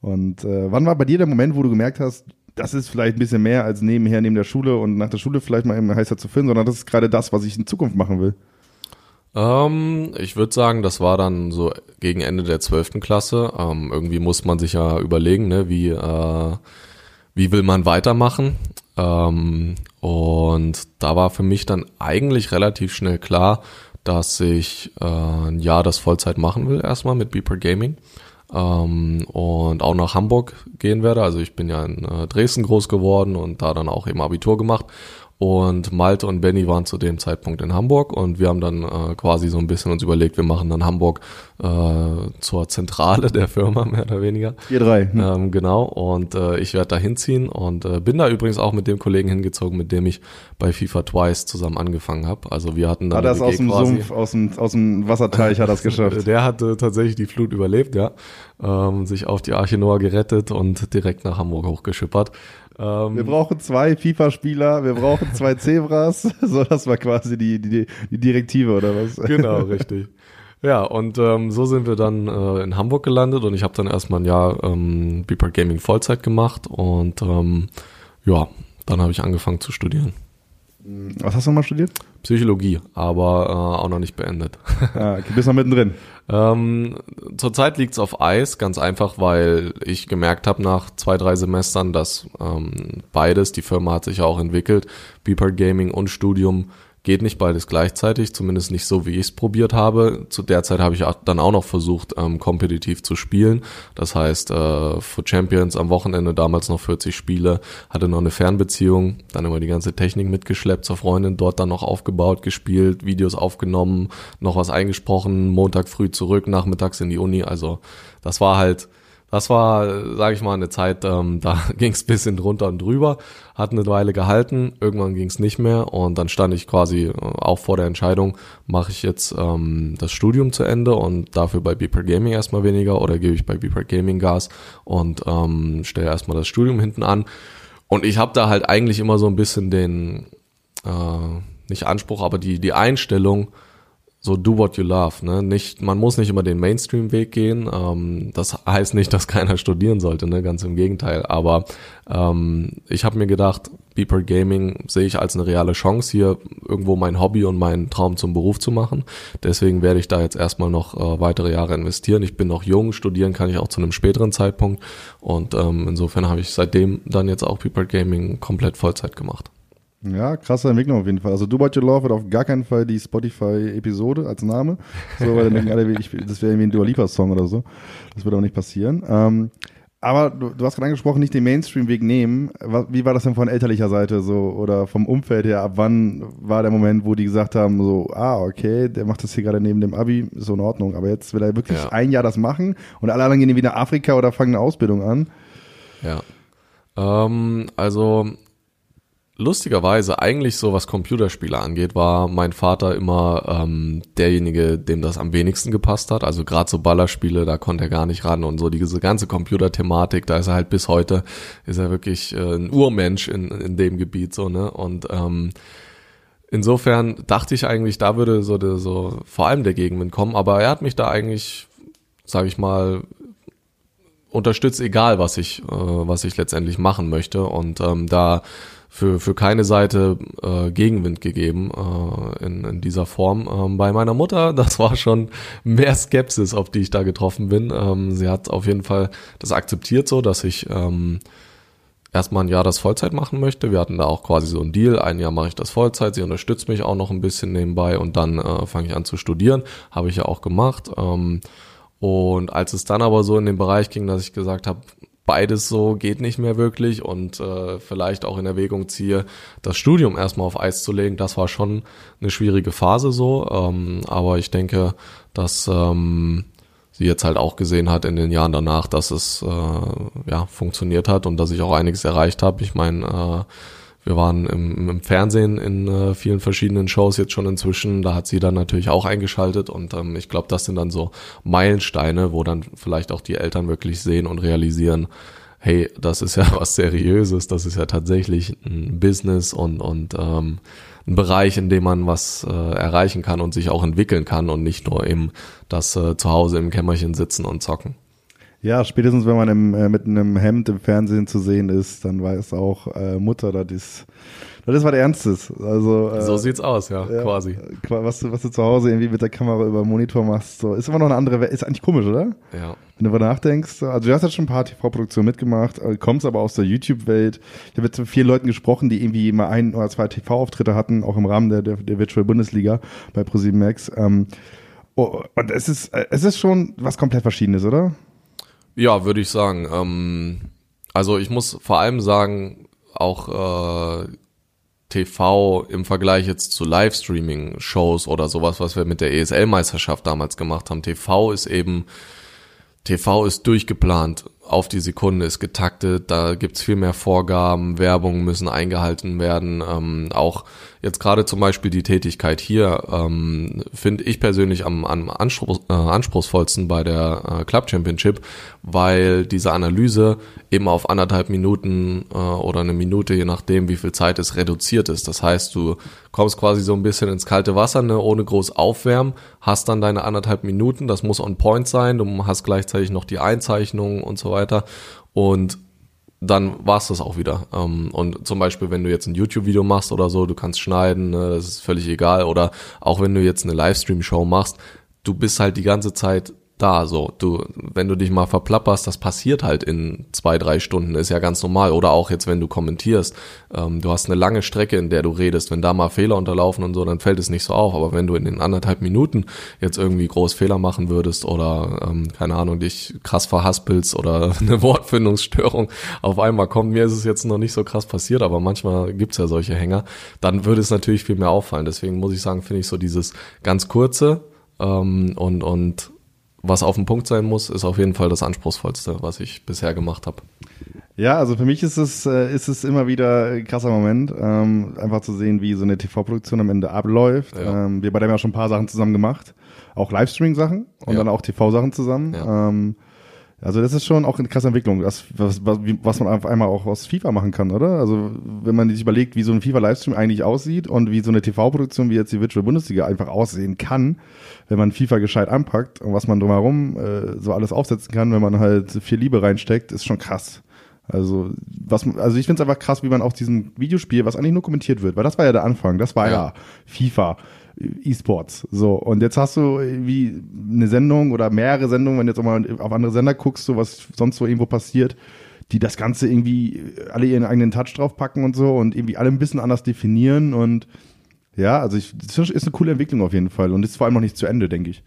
Und äh, wann war bei dir der Moment, wo du gemerkt hast, das ist vielleicht ein bisschen mehr als nebenher neben der Schule und nach der Schule vielleicht mal im heißer zu finden, sondern das ist gerade das, was ich in Zukunft machen will? Ähm, ich würde sagen, das war dann so gegen Ende der zwölften Klasse. Ähm, irgendwie muss man sich ja überlegen, ne, wie, äh, wie will man weitermachen. Ähm, und da war für mich dann eigentlich relativ schnell klar, dass ich äh, ein Jahr das Vollzeit machen will, erstmal mit Beeper Gaming. Ähm, und auch nach Hamburg gehen werde. Also ich bin ja in äh, Dresden groß geworden und da dann auch eben Abitur gemacht und Malte und Benny waren zu dem Zeitpunkt in Hamburg und wir haben dann äh, quasi so ein bisschen uns überlegt, wir machen dann Hamburg äh, zur Zentrale der Firma, mehr oder weniger. Ihr drei. Hm. Ähm, genau. Und äh, ich werde da hinziehen und äh, bin da übrigens auch mit dem Kollegen hingezogen, mit dem ich bei FIFA Twice zusammen angefangen habe. Also wir hatten dann. Hat das aus dem quasi, Sumpf, aus dem, aus dem Wasserteich hat das [LAUGHS] geschafft. Der hat äh, tatsächlich die Flut überlebt, ja. Ähm, sich auf die Arche Noah gerettet und direkt nach Hamburg hochgeschippert. Ähm, wir brauchen zwei FIFA-Spieler, wir brauchen zwei [LAUGHS] Zebras. [LAUGHS] so, das war quasi die, die, die Direktive, oder was? [LAUGHS] Genau, richtig. Ja, und ähm, so sind wir dann äh, in Hamburg gelandet und ich habe dann erstmal ein Jahr ähm, Beeper Gaming Vollzeit gemacht und ähm, ja, dann habe ich angefangen zu studieren. Was hast du nochmal studiert? Psychologie, aber äh, auch noch nicht beendet. Ah, okay, bist noch mittendrin. [LAUGHS] ähm, zurzeit liegt's auf Eis, ganz einfach, weil ich gemerkt habe nach zwei, drei Semestern, dass ähm, beides, die Firma hat sich ja auch entwickelt, Beeper Gaming und Studium Geht nicht beides gleichzeitig, zumindest nicht so, wie ich es probiert habe. Zu der Zeit habe ich dann auch noch versucht, ähm, kompetitiv zu spielen. Das heißt, äh, für Champions am Wochenende damals noch 40 Spiele, hatte noch eine Fernbeziehung, dann immer die ganze Technik mitgeschleppt zur Freundin, dort dann noch aufgebaut, gespielt, Videos aufgenommen, noch was eingesprochen, Montag früh zurück, nachmittags in die Uni. Also das war halt das war, sage ich mal, eine Zeit, ähm, da [LAUGHS] ging es bisschen drunter und drüber, hat eine Weile gehalten, irgendwann ging es nicht mehr und dann stand ich quasi äh, auch vor der Entscheidung, mache ich jetzt ähm, das Studium zu Ende und dafür bei Beeper Gaming erstmal weniger oder gebe ich bei Beeper Gaming Gas und ähm, stelle erstmal das Studium hinten an. Und ich habe da halt eigentlich immer so ein bisschen den, äh, nicht Anspruch, aber die, die Einstellung, so do what you love, ne? Nicht, man muss nicht immer den Mainstream-Weg gehen. Ähm, das heißt nicht, dass keiner studieren sollte, ne? Ganz im Gegenteil. Aber ähm, ich habe mir gedacht, Beeper Gaming sehe ich als eine reale Chance, hier irgendwo mein Hobby und meinen Traum zum Beruf zu machen. Deswegen werde ich da jetzt erstmal noch äh, weitere Jahre investieren. Ich bin noch jung, studieren kann ich auch zu einem späteren Zeitpunkt. Und ähm, insofern habe ich seitdem dann jetzt auch Beeper Gaming komplett Vollzeit gemacht. Ja, krasse Entwicklung auf jeden Fall. Also Do What You Love wird auf gar keinen Fall die Spotify-Episode als Name. So, weil dann denken alle, ich, das wäre irgendwie ein Dua Lipa-Song oder so. Das wird aber nicht passieren. Ähm, aber du, du hast gerade angesprochen, nicht den Mainstream-Weg nehmen. Wie war das denn von elterlicher Seite so oder vom Umfeld her? Ab wann war der Moment, wo die gesagt haben, so, ah, okay, der macht das hier gerade neben dem Abi, ist so in Ordnung. Aber jetzt will er wirklich ja. ein Jahr das machen und alle anderen gehen wieder nach Afrika oder fangen eine Ausbildung an. Ja. Ähm, also lustigerweise eigentlich so was Computerspiele angeht, war mein Vater immer ähm, derjenige, dem das am wenigsten gepasst hat. Also gerade so Ballerspiele, da konnte er gar nicht ran und so diese ganze Computerthematik, da ist er halt bis heute, ist er wirklich äh, ein Urmensch in, in dem Gebiet so, ne? Und ähm, insofern dachte ich eigentlich, da würde so, so vor allem der Gegenwind kommen, aber er hat mich da eigentlich, sage ich mal, unterstützt, egal was ich, äh, was ich letztendlich machen möchte und ähm, da für, für keine Seite äh, Gegenwind gegeben äh, in, in dieser Form. Ähm, bei meiner Mutter, [LAUGHS] das war schon mehr Skepsis, auf die ich da getroffen bin. Ähm, sie hat auf jeden Fall das akzeptiert so, dass ich ähm, erstmal ein Jahr das Vollzeit machen möchte. Wir hatten da auch quasi so einen Deal. Ein Jahr mache ich das Vollzeit. Sie unterstützt mich auch noch ein bisschen nebenbei und dann äh, fange ich an zu studieren. Habe ich ja auch gemacht. Ähm, und als es dann aber so in den Bereich ging, dass ich gesagt habe, beides so geht nicht mehr wirklich und äh, vielleicht auch in Erwägung ziehe, das Studium erstmal auf Eis zu legen, das war schon eine schwierige Phase so. Ähm, aber ich denke, dass ähm, sie jetzt halt auch gesehen hat in den Jahren danach, dass es äh, ja funktioniert hat und dass ich auch einiges erreicht habe. Ich meine, äh, wir waren im, im Fernsehen in äh, vielen verschiedenen Shows jetzt schon inzwischen. Da hat sie dann natürlich auch eingeschaltet und ähm, ich glaube, das sind dann so Meilensteine, wo dann vielleicht auch die Eltern wirklich sehen und realisieren, hey, das ist ja [LAUGHS] was Seriöses, das ist ja tatsächlich ein Business und, und ähm, ein Bereich, in dem man was äh, erreichen kann und sich auch entwickeln kann und nicht nur eben das äh, zu Hause im Kämmerchen sitzen und zocken. Ja, spätestens wenn man im, äh, mit einem Hemd im Fernsehen zu sehen ist, dann weiß auch äh, Mutter, das ist, das ist was Ernstes. Also, äh, so sieht's aus, ja, ja, quasi. Was du, was du zu Hause irgendwie mit der Kamera über den Monitor machst, so, ist immer noch eine andere Welt. Ist eigentlich komisch, oder? Ja. Wenn du darüber nachdenkst, also du hast jetzt schon ein paar TV-Produktionen mitgemacht, äh, kommst aber aus der YouTube-Welt. Ich habe jetzt mit vielen Leuten gesprochen, die irgendwie mal ein oder zwei TV-Auftritte hatten, auch im Rahmen der, der, der Virtual Bundesliga bei ProSieben Max. Ähm, oh, und es ist, äh, es ist schon was komplett Verschiedenes, oder? Ja, würde ich sagen. Ähm, also ich muss vor allem sagen, auch äh, TV im Vergleich jetzt zu Livestreaming-Shows oder sowas, was wir mit der ESL-Meisterschaft damals gemacht haben. TV ist eben, TV ist durchgeplant auf die Sekunde ist getaktet, da gibt's viel mehr Vorgaben, Werbung müssen eingehalten werden. Ähm, auch jetzt gerade zum Beispiel die Tätigkeit hier ähm, finde ich persönlich am, am Anspruch, äh, anspruchsvollsten bei der äh, Club Championship, weil diese Analyse eben auf anderthalb Minuten äh, oder eine Minute, je nachdem wie viel Zeit es reduziert ist. Das heißt, du kommst quasi so ein bisschen ins kalte Wasser, ne, ohne groß aufwärmen, hast dann deine anderthalb Minuten, das muss on point sein, du hast gleichzeitig noch die Einzeichnungen und so weiter. Und dann war es das auch wieder. Ähm, und zum Beispiel, wenn du jetzt ein YouTube-Video machst oder so, du kannst schneiden, ne, das ist völlig egal. Oder auch wenn du jetzt eine Livestream-Show machst, du bist halt die ganze Zeit da. So, du, wenn du dich mal verplapperst, das passiert halt in zwei, drei Stunden, ist ja ganz normal. Oder auch jetzt, wenn du kommentierst, ähm, du hast eine lange Strecke, in der du redest. Wenn da mal Fehler unterlaufen und so, dann fällt es nicht so auf. Aber wenn du in den anderthalb Minuten jetzt irgendwie groß Fehler machen würdest oder ähm, keine Ahnung, dich krass verhaspelst oder [LAUGHS] eine Wortfindungsstörung auf einmal kommt, mir ist es jetzt noch nicht so krass passiert, aber manchmal gibt's ja solche Hänger, dann würde es natürlich viel mehr auffallen. Deswegen muss ich sagen, finde ich so dieses ganz kurze ähm, und, und was auf dem Punkt sein muss, ist auf jeden Fall das Anspruchsvollste, was ich bisher gemacht habe. Ja, also für mich ist es, äh, ist es immer wieder ein krasser Moment, ähm, einfach zu sehen, wie so eine TV-Produktion am Ende abläuft. Ja. Ähm, wir bei dem ja schon ein paar Sachen zusammen gemacht, auch Livestream-Sachen und ja. dann auch TV-Sachen zusammen. Ja. Ähm, also das ist schon auch eine krasse Entwicklung, das, was, was, was man auf einmal auch aus FIFA machen kann, oder? Also wenn man sich überlegt, wie so ein FIFA-Livestream eigentlich aussieht und wie so eine TV-Produktion wie jetzt die Virtual Bundesliga einfach aussehen kann, wenn man FIFA gescheit anpackt und was man drumherum äh, so alles aufsetzen kann, wenn man halt viel Liebe reinsteckt, ist schon krass. Also, was, also ich finde es einfach krass, wie man auch diesem Videospiel, was eigentlich nur kommentiert wird, weil das war ja der Anfang, das war ja, ja FIFA. E-Sports. So, und jetzt hast du wie eine Sendung oder mehrere Sendungen, wenn du jetzt auch mal auf andere Sender guckst, so was sonst so irgendwo passiert, die das Ganze irgendwie alle ihren eigenen Touch draufpacken und so und irgendwie alle ein bisschen anders definieren und ja, also ich, das ist eine coole Entwicklung auf jeden Fall und ist vor allem noch nicht zu Ende, denke ich.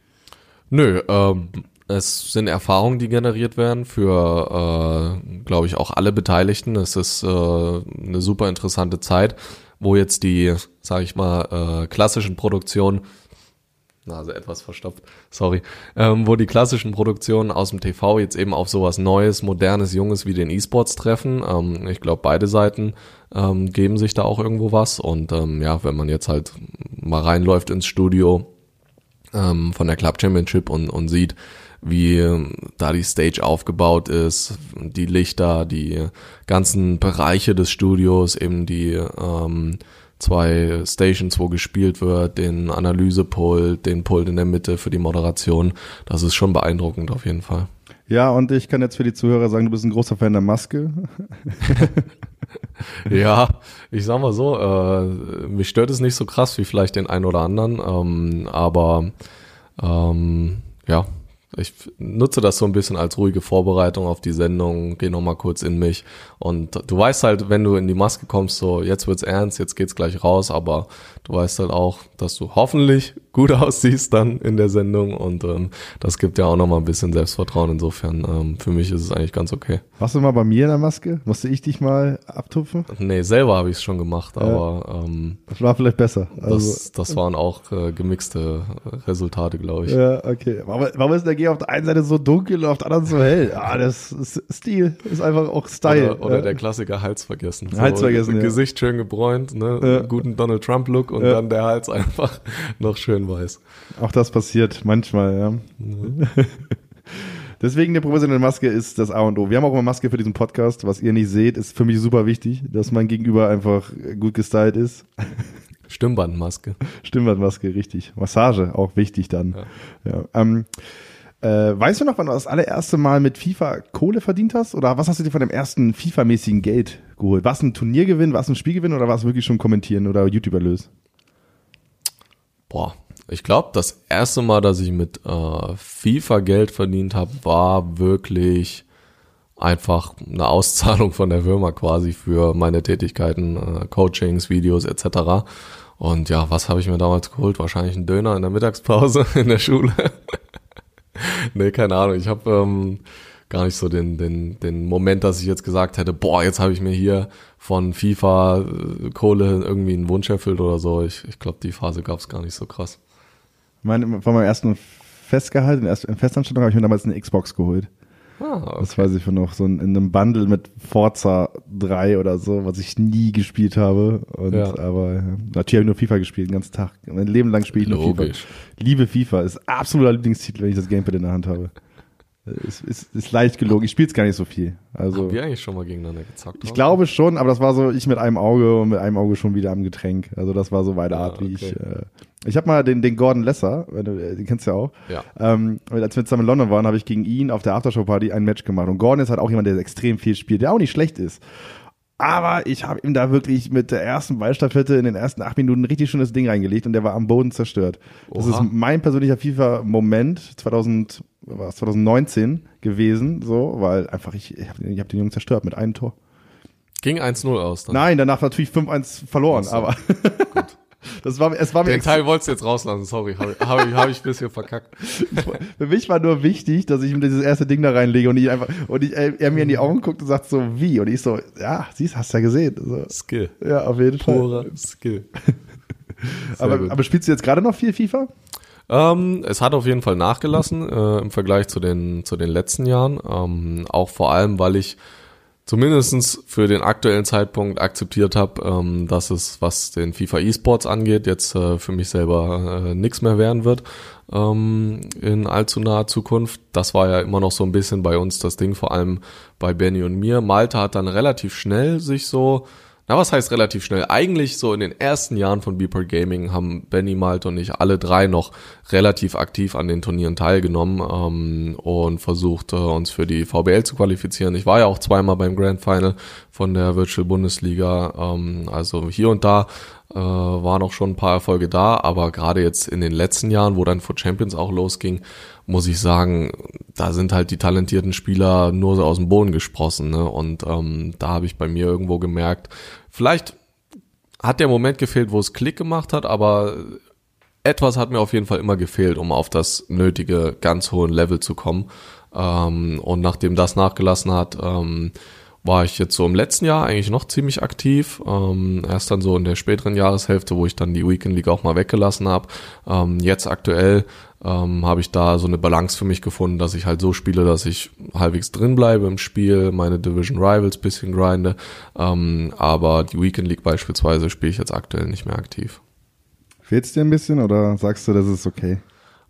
Nö, ähm, es sind Erfahrungen, die generiert werden für, äh, glaube ich, auch alle Beteiligten. Es ist äh, eine super interessante Zeit wo jetzt die, sage ich mal, äh, klassischen Produktionen Nase etwas verstopft, sorry, ähm, wo die klassischen Produktionen aus dem TV jetzt eben auf sowas Neues, Modernes, Junges wie den E-Sports treffen. Ähm, ich glaube, beide Seiten ähm, geben sich da auch irgendwo was. Und ähm, ja, wenn man jetzt halt mal reinläuft ins Studio ähm, von der Club Championship und, und sieht, wie da die Stage aufgebaut ist, die Lichter, die ganzen Bereiche des Studios, eben die ähm, zwei Stations, wo gespielt wird, den Analysepult, den Pult in der Mitte für die Moderation. Das ist schon beeindruckend auf jeden Fall. Ja, und ich kann jetzt für die Zuhörer sagen, du bist ein großer Fan der Maske. [LAUGHS] ja, ich sag mal so, äh, mich stört es nicht so krass wie vielleicht den einen oder anderen, ähm, aber ähm, ja, ich nutze das so ein bisschen als ruhige Vorbereitung auf die Sendung, gehe nochmal kurz in mich. Und du weißt halt, wenn du in die Maske kommst, so jetzt wird's ernst, jetzt geht's gleich raus, aber du weißt halt auch, dass du hoffentlich gut [LAUGHS] aussiehst dann in der Sendung und ähm, das gibt ja auch nochmal ein bisschen Selbstvertrauen. Insofern, ähm, für mich ist es eigentlich ganz okay. Warst du mal bei mir in der Maske? Musste ich dich mal abtupfen? Nee, selber habe ich es schon gemacht, ja. aber ähm, das war vielleicht besser. Also, das, das waren auch äh, gemixte Resultate, glaube ich. Ja, okay. Warum, warum ist der G auf der einen Seite so dunkel und auf der anderen so hell? Ah, das ist Stil, ist einfach auch Style. Oder, oder ja. der Klassiker Hals vergessen. So, Hals vergessen, ja. Gesicht schön gebräunt, ne? guten Donald Trump Look und dann der Hals [LAUGHS] einfach noch schön weiß. Auch das passiert manchmal, ja. [LAUGHS] Deswegen eine professionelle Maske ist das A und O. Wir haben auch eine Maske für diesen Podcast. Was ihr nicht seht, ist für mich super wichtig, dass mein Gegenüber einfach gut gestylt ist. Stimmbandmaske. [LAUGHS] Stimmbandmaske, richtig. Massage, auch wichtig dann. Ja. ja ähm, äh, weißt du noch, wann du das allererste Mal mit FIFA Kohle verdient hast? Oder was hast du dir von dem ersten FIFA-mäßigen Geld geholt? War es ein Turniergewinn, war es ein Spielgewinn oder war es wirklich schon kommentieren oder YouTube-Erlös? Boah, ich glaube, das erste Mal, dass ich mit äh, FIFA Geld verdient habe, war wirklich einfach eine Auszahlung von der Firma quasi für meine Tätigkeiten, äh, Coachings, Videos etc. Und ja, was habe ich mir damals geholt? Wahrscheinlich einen Döner in der Mittagspause [LAUGHS] in der Schule. [LAUGHS] nee, keine Ahnung. Ich habe ähm, gar nicht so den, den, den Moment, dass ich jetzt gesagt hätte, boah, jetzt habe ich mir hier von FIFA äh, Kohle irgendwie einen Wunsch erfüllt oder so. Ich, ich glaube, die Phase gab es gar nicht so krass. Mein, von meinem ersten Festgehalt, in Festanstellung habe ich mir damals eine Xbox geholt. Ah, okay. Das weiß ich noch, so in, in, einem Bundle mit Forza 3 oder so, was ich nie gespielt habe. Und, ja. Aber natürlich habe ich nur FIFA gespielt, den ganzen Tag. Mein Leben lang spiele ich nur Logisch. FIFA. Liebe FIFA, ist absoluter Lieblingstitel, wenn ich das Gamepad in der Hand habe. Ist, ist, ist leicht gelogen. Ich spiele es gar nicht so viel. Also, Haben wir eigentlich schon mal gegeneinander gezockt? Ich glaube schon, aber das war so, ich mit einem Auge und mit einem Auge schon wieder am Getränk. Also das war so meine Art, ja, okay. wie ich. Äh, ich habe mal den, den Gordon Lesser, den kennst du ja auch. Ja. Ähm, als wir zusammen in London waren, habe ich gegen ihn auf der Aftershow-Party ein Match gemacht. Und Gordon ist halt auch jemand, der extrem viel spielt, der auch nicht schlecht ist. Aber ich habe ihm da wirklich mit der ersten Ballstaffette in den ersten acht Minuten ein richtig schönes Ding reingelegt und der war am Boden zerstört. Das Oha. ist mein persönlicher FIFA-Moment 2000, was 2019 gewesen, so, weil einfach ich, ich habe hab den Jungen zerstört mit einem Tor. Ging 1-0 aus dann? Nein, danach natürlich 5-1 verloren, so. aber. Gut. Das war, es war mir Den Teil wolltest du jetzt rauslassen, sorry, habe hab ich, hab ich ein bisschen verkackt. [LAUGHS] Für mich war nur wichtig, dass ich ihm dieses erste Ding da reinlege und ich einfach, und ich, er mir in die Augen guckt und sagt so, wie? Und ich so, ja, siehst, hast du ja gesehen. So. Skill. Ja, auf jeden Fall. Purer Skill. [LAUGHS] aber, aber spielst du jetzt gerade noch viel FIFA? Ähm, es hat auf jeden Fall nachgelassen äh, im Vergleich zu den, zu den letzten Jahren. Ähm, auch vor allem, weil ich zumindestens für den aktuellen Zeitpunkt akzeptiert habe, ähm, dass es, was den FIFA E-Sports angeht, jetzt äh, für mich selber äh, nichts mehr werden wird ähm, in allzu naher Zukunft. Das war ja immer noch so ein bisschen bei uns das Ding, vor allem bei Benny und mir. Malta hat dann relativ schnell sich so na, was heißt relativ schnell? Eigentlich so in den ersten Jahren von Beeper Gaming haben Benny, Malte und ich alle drei noch relativ aktiv an den Turnieren teilgenommen ähm, und versucht, äh, uns für die VBL zu qualifizieren. Ich war ja auch zweimal beim Grand Final von der Virtual Bundesliga. Ähm, also hier und da äh, waren auch schon ein paar Erfolge da, aber gerade jetzt in den letzten Jahren, wo dann For Champions auch losging, muss ich sagen, da sind halt die talentierten Spieler nur so aus dem Boden gesprossen. Ne? Und ähm, da habe ich bei mir irgendwo gemerkt, vielleicht hat der Moment gefehlt, wo es Klick gemacht hat, aber etwas hat mir auf jeden Fall immer gefehlt, um auf das nötige, ganz hohe Level zu kommen. Ähm, und nachdem das nachgelassen hat, ähm, war ich jetzt so im letzten Jahr eigentlich noch ziemlich aktiv. Ähm, erst dann so in der späteren Jahreshälfte, wo ich dann die Weekend League auch mal weggelassen habe. Ähm, jetzt aktuell ähm, habe ich da so eine Balance für mich gefunden, dass ich halt so spiele, dass ich halbwegs drin bleibe im Spiel, meine Division Rivals bisschen grinde. Ähm, aber die Weekend League beispielsweise spiele ich jetzt aktuell nicht mehr aktiv. Fehlt's dir ein bisschen oder sagst du, das ist okay?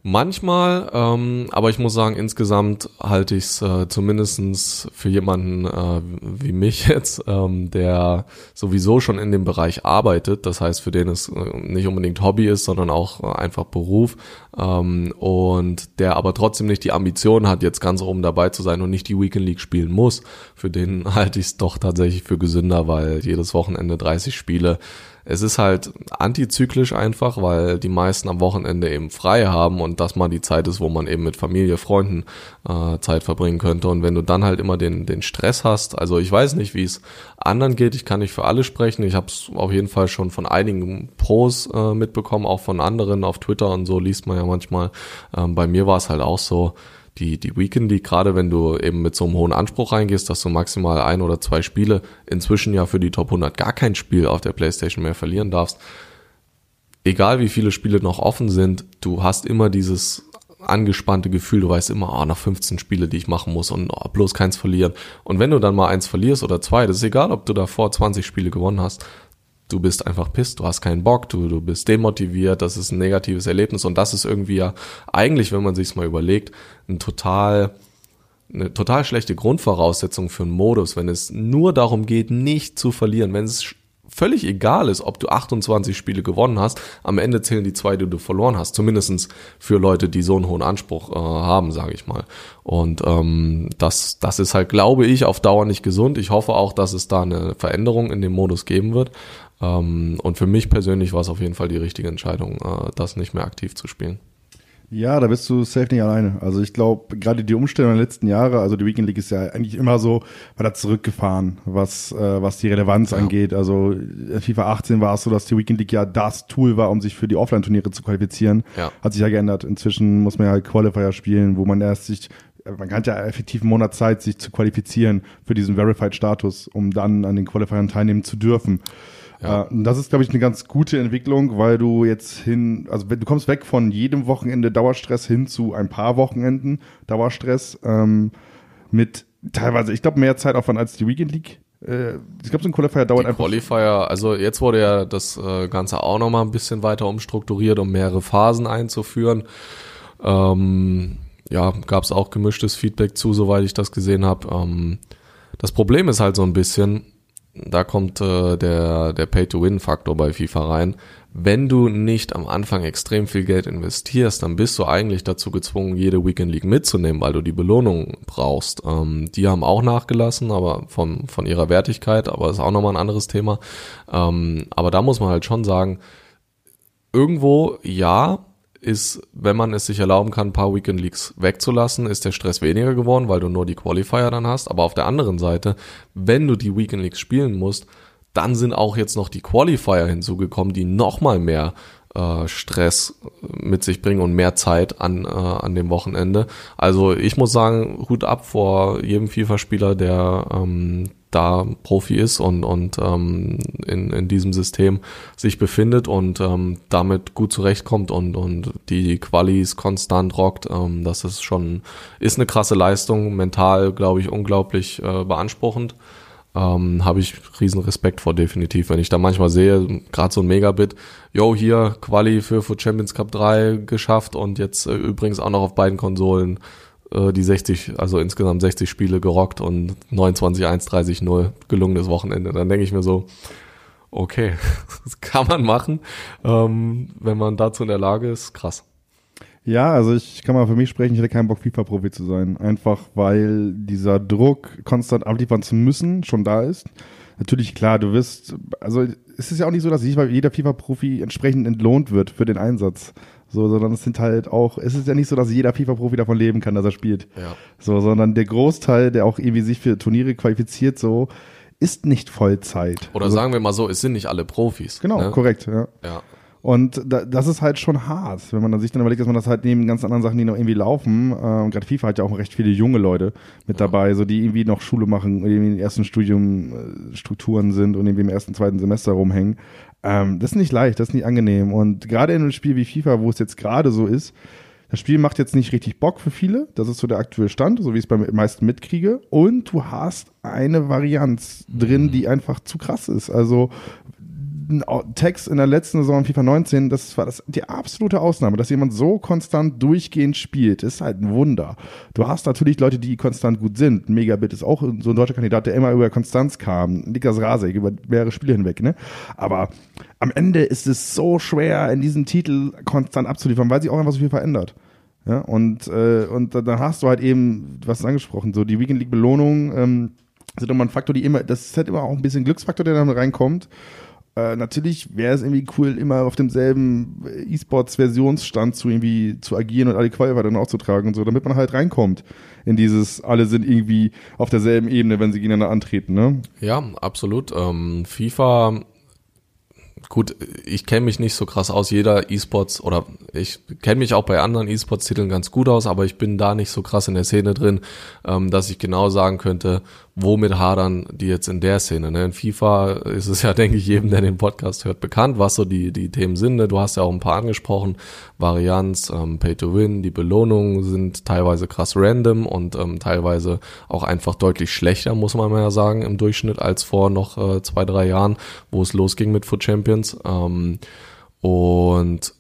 Manchmal, ähm, aber ich muss sagen, insgesamt halte ich es äh, zumindest für jemanden äh, wie mich jetzt, ähm, der sowieso schon in dem Bereich arbeitet, das heißt, für den es äh, nicht unbedingt Hobby ist, sondern auch äh, einfach Beruf. Ähm, und der aber trotzdem nicht die Ambition hat, jetzt ganz oben dabei zu sein und nicht die Weekend League spielen muss, für den [LAUGHS] halte ich es doch tatsächlich für gesünder, weil jedes Wochenende 30 Spiele es ist halt antizyklisch einfach, weil die meisten am Wochenende eben frei haben und das mal die Zeit ist, wo man eben mit Familie, Freunden äh, Zeit verbringen könnte. Und wenn du dann halt immer den, den Stress hast, also ich weiß nicht, wie es anderen geht, ich kann nicht für alle sprechen. Ich habe es auf jeden Fall schon von einigen Pros äh, mitbekommen, auch von anderen auf Twitter und so liest man ja manchmal. Ähm, bei mir war es halt auch so, die, die Weekend League, gerade wenn du eben mit so einem hohen Anspruch reingehst, dass du maximal ein oder zwei Spiele, inzwischen ja für die Top 100 gar kein Spiel auf der Playstation mehr verlieren darfst, egal wie viele Spiele noch offen sind, du hast immer dieses angespannte Gefühl, du weißt immer, ah, oh, nach 15 Spiele, die ich machen muss und oh, bloß keins verlieren. Und wenn du dann mal eins verlierst oder zwei, das ist egal, ob du davor 20 Spiele gewonnen hast, du bist einfach pisst, du hast keinen Bock, du, du bist demotiviert, das ist ein negatives Erlebnis und das ist irgendwie ja eigentlich, wenn man sich's mal überlegt, ein total eine total schlechte Grundvoraussetzung für einen Modus, wenn es nur darum geht, nicht zu verlieren, wenn es völlig egal ist, ob du 28 Spiele gewonnen hast, am Ende zählen die zwei, die du verloren hast, zumindestens für Leute, die so einen hohen Anspruch äh, haben, sage ich mal. Und ähm, das, das ist halt, glaube ich, auf Dauer nicht gesund. Ich hoffe auch, dass es da eine Veränderung in dem Modus geben wird. Ähm, und für mich persönlich war es auf jeden Fall die richtige Entscheidung, äh, das nicht mehr aktiv zu spielen. Ja, da bist du safe nicht alleine. Also ich glaube, gerade die Umstellung der letzten Jahre, also die Weekend League ist ja eigentlich immer so weiter zurückgefahren, was, äh, was die Relevanz ja. angeht. Also äh, FIFA 18 war es so, dass die Weekend League ja das Tool war, um sich für die Offline-Turniere zu qualifizieren. Ja. Hat sich ja geändert. Inzwischen muss man ja Qualifier spielen, wo man erst sich man hat ja effektiv einen Monat Zeit, sich zu qualifizieren für diesen Verified-Status, um dann an den Qualifiern teilnehmen zu dürfen. Ja. Äh, das ist, glaube ich, eine ganz gute Entwicklung, weil du jetzt hin, also du kommst weg von jedem Wochenende Dauerstress hin zu ein paar Wochenenden Dauerstress ähm, mit teilweise, ich glaube, mehr Zeitaufwand als die Weekend League. Äh, ich glaube, so ein Qualifier dauert die einfach. Qualifier, also jetzt wurde ja das äh, Ganze auch nochmal ein bisschen weiter umstrukturiert, um mehrere Phasen einzuführen. Ähm, ja, gab es auch gemischtes Feedback zu, soweit ich das gesehen habe. Ähm, das Problem ist halt so ein bisschen, da kommt äh, der, der Pay-to-Win-Faktor bei FIFA rein. Wenn du nicht am Anfang extrem viel Geld investierst, dann bist du eigentlich dazu gezwungen, jede Weekend League mitzunehmen, weil du die Belohnung brauchst. Ähm, die haben auch nachgelassen, aber von, von ihrer Wertigkeit, aber ist auch nochmal ein anderes Thema. Ähm, aber da muss man halt schon sagen, irgendwo ja, ist, wenn man es sich erlauben kann, ein paar Weekend Leagues wegzulassen, ist der Stress weniger geworden, weil du nur die Qualifier dann hast. Aber auf der anderen Seite, wenn du die Weekend Leagues spielen musst, dann sind auch jetzt noch die Qualifier hinzugekommen, die nochmal mehr äh, Stress mit sich bringen und mehr Zeit an, äh, an dem Wochenende. Also ich muss sagen, Hut ab vor jedem FIFA-Spieler, der ähm, da Profi ist und, und ähm, in, in diesem System sich befindet und ähm, damit gut zurechtkommt und, und die Qualis konstant rockt. Ähm, das ist schon, ist eine krasse Leistung, mental, glaube ich, unglaublich äh, beanspruchend. Ähm, Habe ich riesen Respekt vor, definitiv. Wenn ich da manchmal sehe, gerade so ein Megabit, yo, hier Quali für, für Champions Cup 3 geschafft und jetzt äh, übrigens auch noch auf beiden Konsolen äh, die 60, also insgesamt 60 Spiele gerockt und 29 1 30 0 gelungenes Wochenende. Dann denke ich mir so, okay, [LAUGHS] das kann man machen, ähm, wenn man dazu in der Lage ist, krass. Ja, also ich kann mal für mich sprechen, ich hätte keinen Bock, FIFA-Profi zu sein. Einfach weil dieser Druck, konstant abliefern zu müssen, schon da ist. Natürlich, klar, du wirst, also es ist ja auch nicht so, dass jeder FIFA-Profi entsprechend entlohnt wird für den Einsatz. So, sondern es sind halt auch, es ist ja nicht so, dass jeder FIFA-Profi davon leben kann, dass er spielt. Ja. So, sondern der Großteil, der auch irgendwie sich für Turniere qualifiziert, so, ist nicht Vollzeit. Oder also, sagen wir mal so, es sind nicht alle Profis. Genau, ne? korrekt, ja. ja. Und da, das ist halt schon hart, wenn man sich dann überlegt, dass man das halt neben ganz anderen Sachen, die noch irgendwie laufen, ähm, gerade FIFA hat ja auch recht viele junge Leute mit dabei, so die irgendwie noch Schule machen, irgendwie in den ersten Studiumstrukturen sind und irgendwie im ersten, zweiten Semester rumhängen. Ähm, das ist nicht leicht, das ist nicht angenehm. Und gerade in einem Spiel wie FIFA, wo es jetzt gerade so ist, das Spiel macht jetzt nicht richtig Bock für viele. Das ist so der aktuelle Stand, so wie ich es beim meisten mitkriege. Und du hast eine Varianz drin, die einfach zu krass ist. Also Text in der letzten Saison FIFA 19, das war das, die absolute Ausnahme, dass jemand so konstant durchgehend spielt, ist halt ein Wunder. Du hast natürlich Leute, die konstant gut sind. Megabit ist auch so ein deutscher Kandidat, der immer über Konstanz kam. Niklas Rasek über mehrere Spiele hinweg, ne? Aber am Ende ist es so schwer, in diesen Titel konstant abzuliefern, weil sich auch einfach so viel verändert. Ja, und, äh, und dann hast du halt eben, was ist angesprochen, so die Weekend League Belohnung, ähm, sind immer ein Faktor, die immer, das ist halt immer auch ein bisschen Glücksfaktor, der dann reinkommt. Äh, natürlich wäre es irgendwie cool, immer auf demselben E-Sports-Versionsstand zu irgendwie zu agieren und alle Qualifier dann auszutragen und so, damit man halt reinkommt in dieses, alle sind irgendwie auf derselben Ebene, wenn sie gegeneinander antreten, ne? Ja, absolut. Ähm, FIFA gut, ich kenne mich nicht so krass aus. Jeder E-Sports oder ich kenne mich auch bei anderen E-Sports-Titeln ganz gut aus, aber ich bin da nicht so krass in der Szene drin, ähm, dass ich genau sagen könnte, womit hadern die jetzt in der Szene. Ne? In FIFA ist es ja, [LAUGHS] denke ich, jedem, der den Podcast hört, bekannt, was so die, die Themen sind. Ne? Du hast ja auch ein paar angesprochen. Varianz, ähm, Pay to Win, die Belohnungen sind teilweise krass random und ähm, teilweise auch einfach deutlich schlechter, muss man mal ja sagen, im Durchschnitt als vor noch äh, zwei, drei Jahren, wo es losging mit Foot Champions. Ähm, und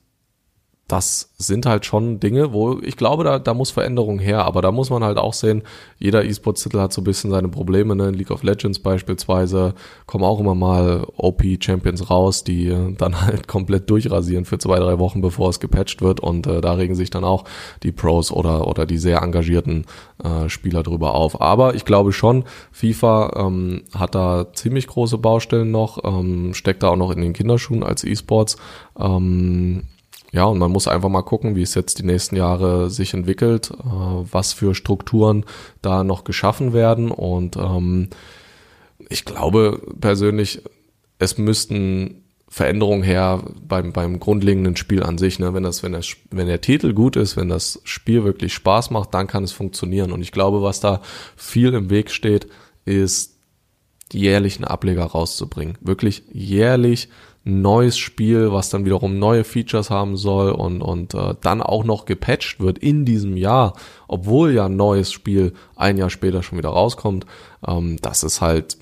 das sind halt schon Dinge, wo ich glaube, da, da muss Veränderung her, aber da muss man halt auch sehen, jeder E-Sports-Titel hat so ein bisschen seine Probleme, ne? League of Legends beispielsweise kommen auch immer mal OP-Champions raus, die dann [LAUGHS] halt komplett durchrasieren für zwei, drei Wochen, bevor es gepatcht wird und äh, da regen sich dann auch die Pros oder, oder die sehr engagierten äh, Spieler drüber auf. Aber ich glaube schon, FIFA ähm, hat da ziemlich große Baustellen noch, ähm, steckt da auch noch in den Kinderschuhen als E-Sports. Ähm, ja, und man muss einfach mal gucken, wie es jetzt die nächsten Jahre sich entwickelt, äh, was für Strukturen da noch geschaffen werden. Und ähm, ich glaube persönlich, es müssten Veränderungen her beim, beim grundlegenden Spiel an sich. Ne? Wenn, das, wenn, das, wenn der Titel gut ist, wenn das Spiel wirklich Spaß macht, dann kann es funktionieren. Und ich glaube, was da viel im Weg steht, ist jährlich einen Ableger rauszubringen. Wirklich jährlich neues Spiel, was dann wiederum neue Features haben soll und, und äh, dann auch noch gepatcht wird in diesem Jahr, obwohl ja ein neues Spiel ein Jahr später schon wieder rauskommt, ähm, das ist halt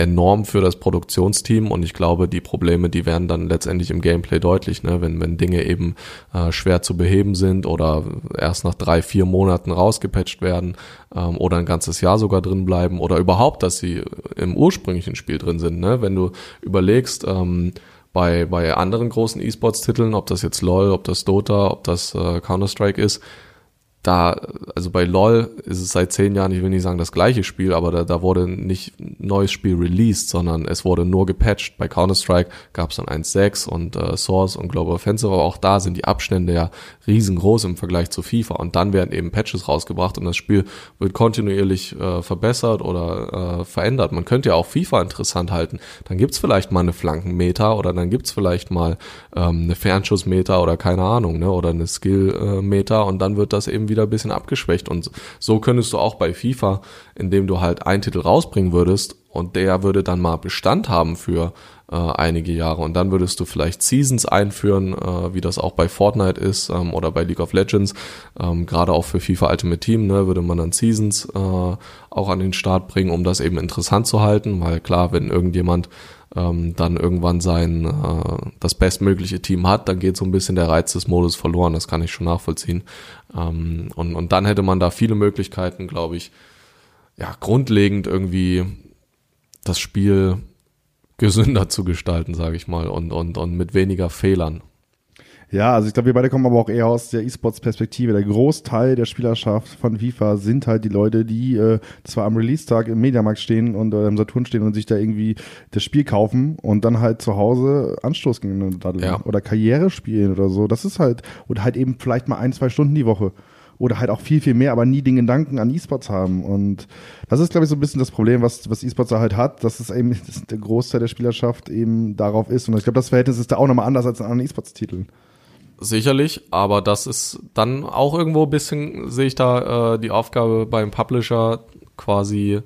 enorm für das Produktionsteam und ich glaube, die Probleme, die werden dann letztendlich im Gameplay deutlich, ne? wenn, wenn Dinge eben äh, schwer zu beheben sind oder erst nach drei, vier Monaten rausgepatcht werden ähm, oder ein ganzes Jahr sogar drin bleiben oder überhaupt, dass sie im ursprünglichen Spiel drin sind. Ne? Wenn du überlegst, ähm, bei, bei anderen großen E-Sports-Titeln, ob das jetzt LOL, ob das Dota, ob das äh, Counter-Strike ist, da, also bei LOL ist es seit zehn Jahren, ich will nicht sagen das gleiche Spiel, aber da, da wurde nicht ein neues Spiel released, sondern es wurde nur gepatcht. Bei Counter-Strike gab es dann 1.6 und äh, Source und Global Offensive, aber auch da sind die Abstände ja riesengroß im Vergleich zu FIFA und dann werden eben Patches rausgebracht und das Spiel wird kontinuierlich äh, verbessert oder äh, verändert. Man könnte ja auch FIFA interessant halten. Dann gibt's vielleicht mal eine Flankenmeter oder dann gibt's vielleicht mal ähm, eine Fernschussmeter oder keine Ahnung, ne, oder eine Skillmeter und dann wird das eben wieder ein bisschen abgeschwächt. Und so könntest du auch bei FIFA, indem du halt einen Titel rausbringen würdest und der würde dann mal Bestand haben für äh, einige Jahre und dann würdest du vielleicht Seasons einführen, äh, wie das auch bei Fortnite ist ähm, oder bei League of Legends, ähm, gerade auch für FIFA Ultimate Team, ne, würde man dann Seasons äh, auch an den Start bringen, um das eben interessant zu halten, weil klar, wenn irgendjemand ähm, dann irgendwann sein äh, das bestmögliche Team hat, dann geht so ein bisschen der Reiz des Modus verloren. Das kann ich schon nachvollziehen. Ähm, und, und dann hätte man da viele Möglichkeiten, glaube ich, ja, grundlegend irgendwie das Spiel gesünder zu gestalten, sage ich mal, und, und, und mit weniger Fehlern. Ja, also ich glaube, wir beide kommen aber auch eher aus der E-Sports-Perspektive. Der Großteil der Spielerschaft von FIFA sind halt die Leute, die äh, zwar am Release-Tag im Mediamarkt stehen und äh, im Saturn stehen und sich da irgendwie das Spiel kaufen und dann halt zu Hause Anstoß gegen daddeln ja. oder Karriere spielen oder so. Das ist halt, oder halt eben vielleicht mal ein, zwei Stunden die Woche oder halt auch viel, viel mehr, aber nie den Gedanken an E-Sports haben. Und das ist, glaube ich, so ein bisschen das Problem, was, was E-Sports halt hat, dass es eben [LAUGHS] dass der Großteil der Spielerschaft eben darauf ist. Und ich glaube, das Verhältnis ist da auch nochmal anders als in anderen E-Sports-Titeln. Sicherlich, aber das ist dann auch irgendwo ein bisschen, sehe ich da äh, die Aufgabe beim Publisher quasi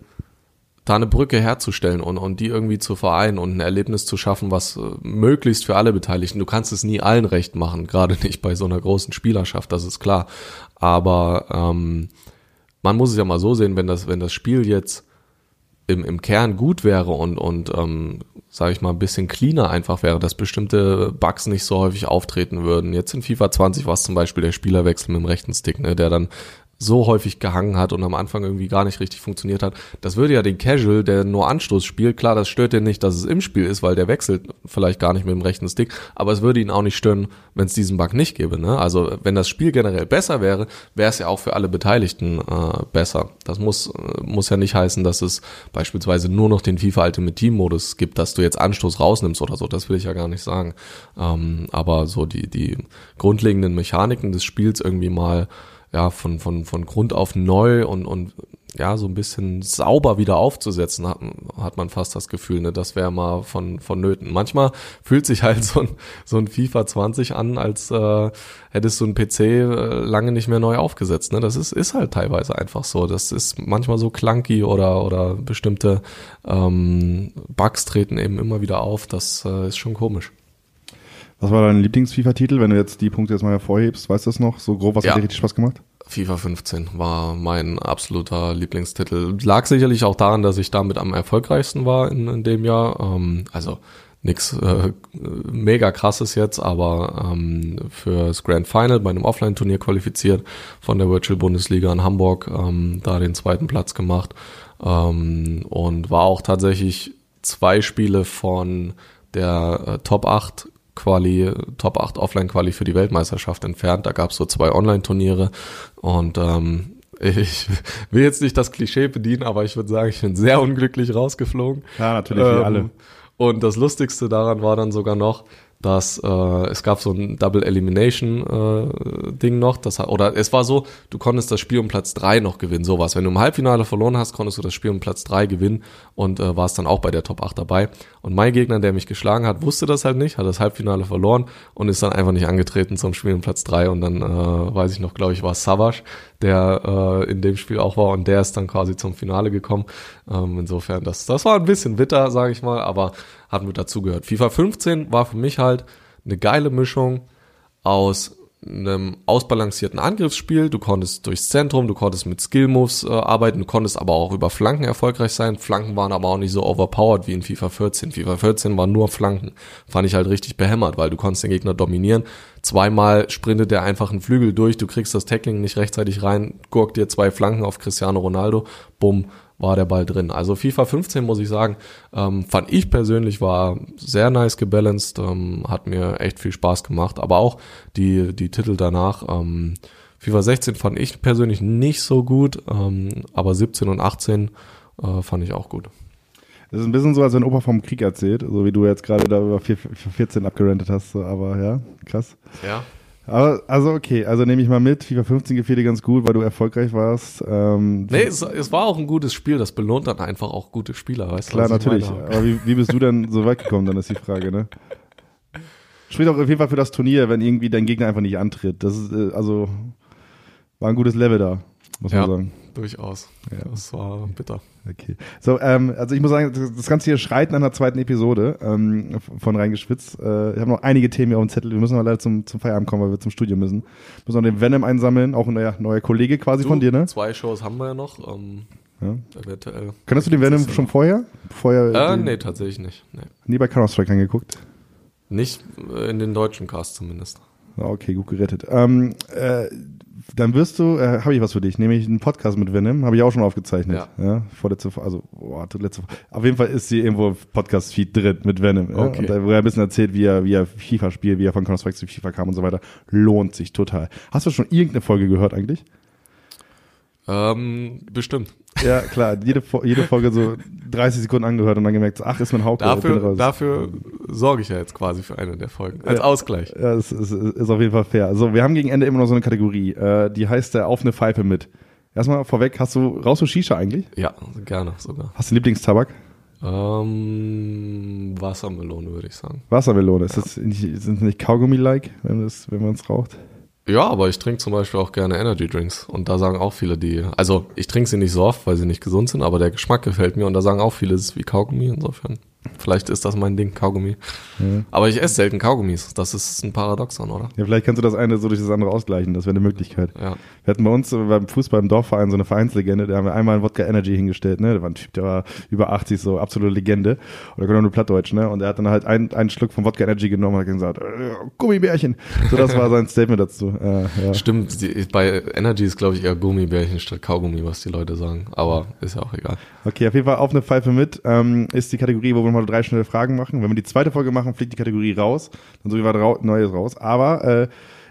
da eine Brücke herzustellen und, und die irgendwie zu vereinen und ein Erlebnis zu schaffen, was äh, möglichst für alle Beteiligten. Du kannst es nie allen recht machen, [LAUGHS] gerade nicht bei so einer großen Spielerschaft, das ist klar. Aber ähm, man muss es ja mal so sehen, wenn das, wenn das Spiel jetzt im, im Kern gut wäre und, und ähm, sage ich mal, ein bisschen cleaner einfach wäre, dass bestimmte Bugs nicht so häufig auftreten würden. Jetzt in FIFA 20 war es zum Beispiel der Spielerwechsel mit dem rechten Stick, ne, der dann so häufig gehangen hat und am Anfang irgendwie gar nicht richtig funktioniert hat. Das würde ja den Casual, der nur Anstoß spielt, klar, das stört den nicht, dass es im Spiel ist, weil der wechselt vielleicht gar nicht mit dem rechten Stick, aber es würde ihn auch nicht stören, wenn es diesen Bug nicht gäbe. Ne? Also wenn das Spiel generell besser wäre, wäre es ja auch für alle Beteiligten äh, besser. Das muss, äh, muss ja nicht heißen, dass es beispielsweise nur noch den FIFA Ultimate Team Modus gibt, dass du jetzt Anstoß rausnimmst oder so. Das will ich ja gar nicht sagen. Ähm, aber so die, die grundlegenden Mechaniken des Spiels irgendwie mal ja, von, von, von Grund auf neu und, und ja, so ein bisschen sauber wieder aufzusetzen, hat, hat man fast das Gefühl, ne, das wäre mal von, vonnöten. Manchmal fühlt sich halt [LAUGHS] so ein, so ein FIFA 20 an, als äh, hättest du einen PC äh, lange nicht mehr neu aufgesetzt. Ne? Das ist, ist halt teilweise einfach so. Das ist manchmal so clunky oder, oder bestimmte ähm, Bugs treten eben immer wieder auf. Das äh, ist schon komisch. Was war dein Lieblings-FIFA-Titel, wenn du jetzt die Punkte jetzt mal hervorhebst? Weißt du das noch? So grob, was ja. hat dir richtig Spaß gemacht? FIFA 15 war mein absoluter Lieblingstitel. Lag sicherlich auch daran, dass ich damit am erfolgreichsten war in, in dem Jahr. Ähm, also nichts äh, mega krasses jetzt, aber ähm, fürs Grand Final bei einem Offline-Turnier qualifiziert von der Virtual Bundesliga in Hamburg, ähm, da den zweiten Platz gemacht ähm, und war auch tatsächlich zwei Spiele von der äh, Top 8 Quali, Top 8 Offline-Quali für die Weltmeisterschaft entfernt. Da gab es so zwei Online-Turniere und ähm, ich will jetzt nicht das Klischee bedienen, aber ich würde sagen, ich bin sehr unglücklich rausgeflogen. Ja, natürlich, ähm, wie alle. Und das Lustigste daran war dann sogar noch, dass äh, es gab so ein Double Elimination äh, Ding noch, das oder es war so, du konntest das Spiel um Platz drei noch gewinnen, sowas. Wenn du im Halbfinale verloren hast, konntest du das Spiel um Platz drei gewinnen und äh, warst dann auch bei der Top 8 dabei. Und mein Gegner, der mich geschlagen hat, wusste das halt nicht, hat das Halbfinale verloren und ist dann einfach nicht angetreten zum Spiel um Platz drei und dann äh, weiß ich noch, glaube ich, war Savage, der äh, in dem Spiel auch war und der ist dann quasi zum Finale gekommen. Ähm, insofern, das das war ein bisschen bitter, sage ich mal, aber hat mit dazugehört. FIFA 15 war für mich halt eine geile Mischung aus einem ausbalancierten Angriffsspiel. Du konntest durchs Zentrum, du konntest mit Skill-Moves äh, arbeiten, du konntest aber auch über Flanken erfolgreich sein. Flanken waren aber auch nicht so overpowered wie in FIFA 14. FIFA 14 waren nur Flanken. Fand ich halt richtig behämmert, weil du konntest den Gegner dominieren. Zweimal sprintet der einfach einen Flügel durch, du kriegst das Tackling nicht rechtzeitig rein, gurkt dir zwei Flanken auf Cristiano Ronaldo, bumm, war der Ball drin. Also FIFA 15 muss ich sagen, ähm, fand ich persönlich war sehr nice gebalanced, ähm, hat mir echt viel Spaß gemacht, aber auch die, die Titel danach, ähm, FIFA 16 fand ich persönlich nicht so gut, ähm, aber 17 und 18 äh, fand ich auch gut. Das ist ein bisschen so, als wenn Opa vom Krieg erzählt, so wie du jetzt gerade da über 14 abgerentet hast, aber ja, krass. Ja. Aber, also okay, also nehme ich mal mit. FIFA 15 gefiel dir ganz gut, weil du erfolgreich warst. Ähm, nee, es, es, war auch ein gutes Spiel. Das belohnt dann einfach auch gute Spieler, weißt klar, du? Klar, natürlich. Aber wie, wie bist du denn so weit gekommen, dann ist die Frage, ne? Spricht auch auf jeden Fall für das Turnier, wenn irgendwie dein Gegner einfach nicht antritt. Das ist, äh, also, war ein gutes Level da, muss ja. man sagen durchaus. Ja. Das war bitter. Okay. So, ähm, also ich muss sagen, das Ganze hier schreit nach einer zweiten Episode ähm, von Reingeschwitzt. Äh, ich habe noch einige Themen hier auf dem Zettel. Wir müssen aber leider zum, zum Feierabend kommen, weil wir zum Studio müssen. Wir müssen noch den Venom einsammeln, auch ein neuer, neuer Kollege quasi du, von dir, ne? Zwei Shows haben wir ja noch. Ähm, ja. Eventuell. Könntest du den Venom schon vorher? vorher äh, nee, tatsächlich nicht. Nee. Nie bei Counter-Strike angeguckt? Nicht äh, in den deutschen Cast zumindest. Okay, gut gerettet. Ähm, äh, dann wirst du, äh, habe ich was für dich, nämlich einen Podcast mit Venom, habe ich auch schon aufgezeichnet. Ja. ja vorletzte, also, boah, letzte, auf jeden Fall ist sie irgendwo im Podcast-Feed drin mit Venom. Okay. Und da, wo er ein bisschen erzählt, wie er, wie er FIFA spielt, wie er von Counter-Strike zu FIFA kam und so weiter. Lohnt sich total. Hast du schon irgendeine Folge gehört eigentlich? Ähm, bestimmt. Ja, klar. Jede, jede Folge so 30 Sekunden angehört und dann gemerkt, ach, ist mein Haupt. Dafür, dafür sorge ich ja jetzt quasi für eine der Folgen. Als ja, Ausgleich. Ja, es ist, ist auf jeden Fall fair. So, wir haben gegen Ende immer noch so eine Kategorie, äh, die heißt der Auf eine Pfeife mit. Erstmal vorweg, hast du, rauchst du Shisha eigentlich? Ja, gerne sogar. Hast du Lieblingstabak? Ähm, Wassermelone, würde ich sagen. Wassermelone, ist das nicht, nicht Kaugummi-like, wenn, wenn man es raucht? Ja, aber ich trinke zum Beispiel auch gerne Energy Drinks und da sagen auch viele, die, also ich trinke sie nicht so oft, weil sie nicht gesund sind, aber der Geschmack gefällt mir und da sagen auch viele, es ist wie Kaugummi insofern. Vielleicht ist das mein Ding, Kaugummi. Ja. Aber ich esse selten Kaugummis. Das ist ein Paradoxon, oder? Ja, vielleicht kannst du das eine so durch das andere ausgleichen. Das wäre eine Möglichkeit. Ja. Wir hatten bei uns beim Fußball im Dorfverein so eine Vereinslegende. Da haben wir einmal einen Wodka Energy hingestellt. Ne? Da war ein Typ, der war über 80, so absolute Legende. Und der konnte nur Plattdeutsch. Ne? Und er hat dann halt einen, einen Schluck vom Wodka Energy genommen und hat gesagt, äh, Gummibärchen. So, das war sein Statement dazu. Äh, ja. Stimmt. Die, bei Energy ist, glaube ich, eher Gummibärchen statt Kaugummi, was die Leute sagen. Aber ist ja auch egal. Okay, auf jeden Fall auf eine Pfeife mit ähm, ist die Kategorie, wo wir mal drei schnelle Fragen machen. Wenn wir die zweite Folge machen, fliegt die Kategorie raus. Dann so wie wir Neues raus. Aber äh,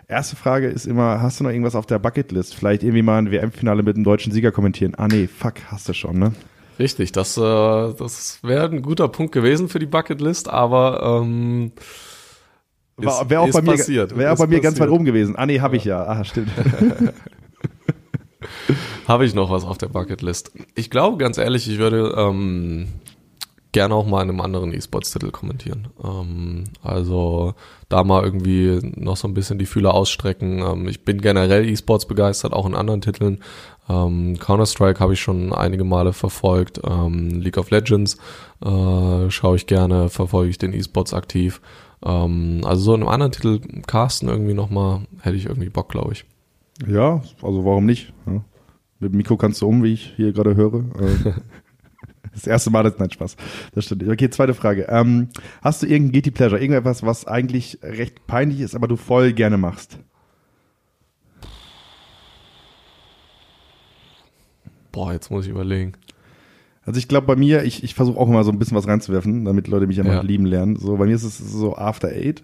erste Frage ist immer, hast du noch irgendwas auf der Bucketlist? Vielleicht irgendwie mal ein WM-Finale mit einem deutschen Sieger kommentieren. Ah nee, fuck, hast du schon, ne? Richtig, das, äh, das wäre ein guter Punkt gewesen für die Bucketlist, aber ähm, wäre auch, bei mir, wär auch bei mir ganz weit oben gewesen. Ah nee, habe ich ja. Ah, stimmt. [LAUGHS] [LAUGHS] Habe ich noch was auf der Bucketlist? Ich glaube, ganz ehrlich, ich würde ähm, gerne auch mal in einem anderen E-Sports-Titel kommentieren. Ähm, also da mal irgendwie noch so ein bisschen die Fühler ausstrecken. Ähm, ich bin generell E-Sports begeistert, auch in anderen Titeln. Ähm, Counter-Strike habe ich schon einige Male verfolgt. Ähm, League of Legends äh, schaue ich gerne, verfolge ich den E-Sports aktiv. Ähm, also so in einem anderen Titel casten irgendwie nochmal, hätte ich irgendwie Bock, glaube ich. Ja, also warum nicht? Ja. Mit dem Mikro kannst du um, wie ich hier gerade höre. [LAUGHS] Das erste Mal, das, nein, Spaß. Das stimmt. Okay, zweite Frage. Ähm, hast du irgendein Guilty Pleasure? Irgendetwas, was eigentlich recht peinlich ist, aber du voll gerne machst? Boah, jetzt muss ich überlegen. Also ich glaube bei mir, ich, ich versuche auch immer so ein bisschen was reinzuwerfen, damit Leute mich einfach ja. lieben lernen. So, bei mir ist es so After Eight.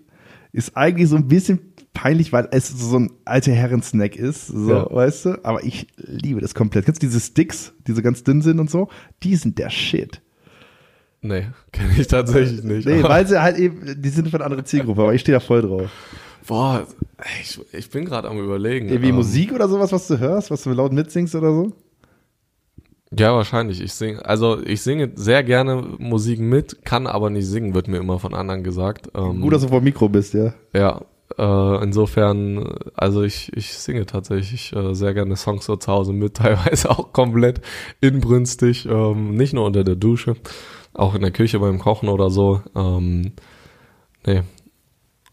Ist eigentlich so ein bisschen peinlich, weil es so ein alter Herren-Snack ist, so, ja. weißt du? Aber ich liebe das komplett. Kennst du diese Sticks, die so ganz dünn sind und so? Die sind der Shit. Nee, [LAUGHS] kenne ich tatsächlich nicht. Nee, weil sie halt eben, die sind für eine andere Zielgruppe, aber ich stehe da voll drauf. Boah, ich, ich bin gerade am überlegen. Irgendwie ähm, Musik oder sowas, was du hörst, was du laut mitsingst oder so? Ja, wahrscheinlich. Ich singe, also ich singe sehr gerne Musik mit, kann aber nicht singen, wird mir immer von anderen gesagt. Ähm, Gut, dass du vor dem Mikro bist, ja. Ja, äh, insofern, also ich, ich singe tatsächlich äh, sehr gerne Songs so zu Hause mit, [LAUGHS] teilweise auch komplett inbrünstig, ähm, nicht nur unter der Dusche, auch in der Küche beim Kochen oder so. Ähm, nee,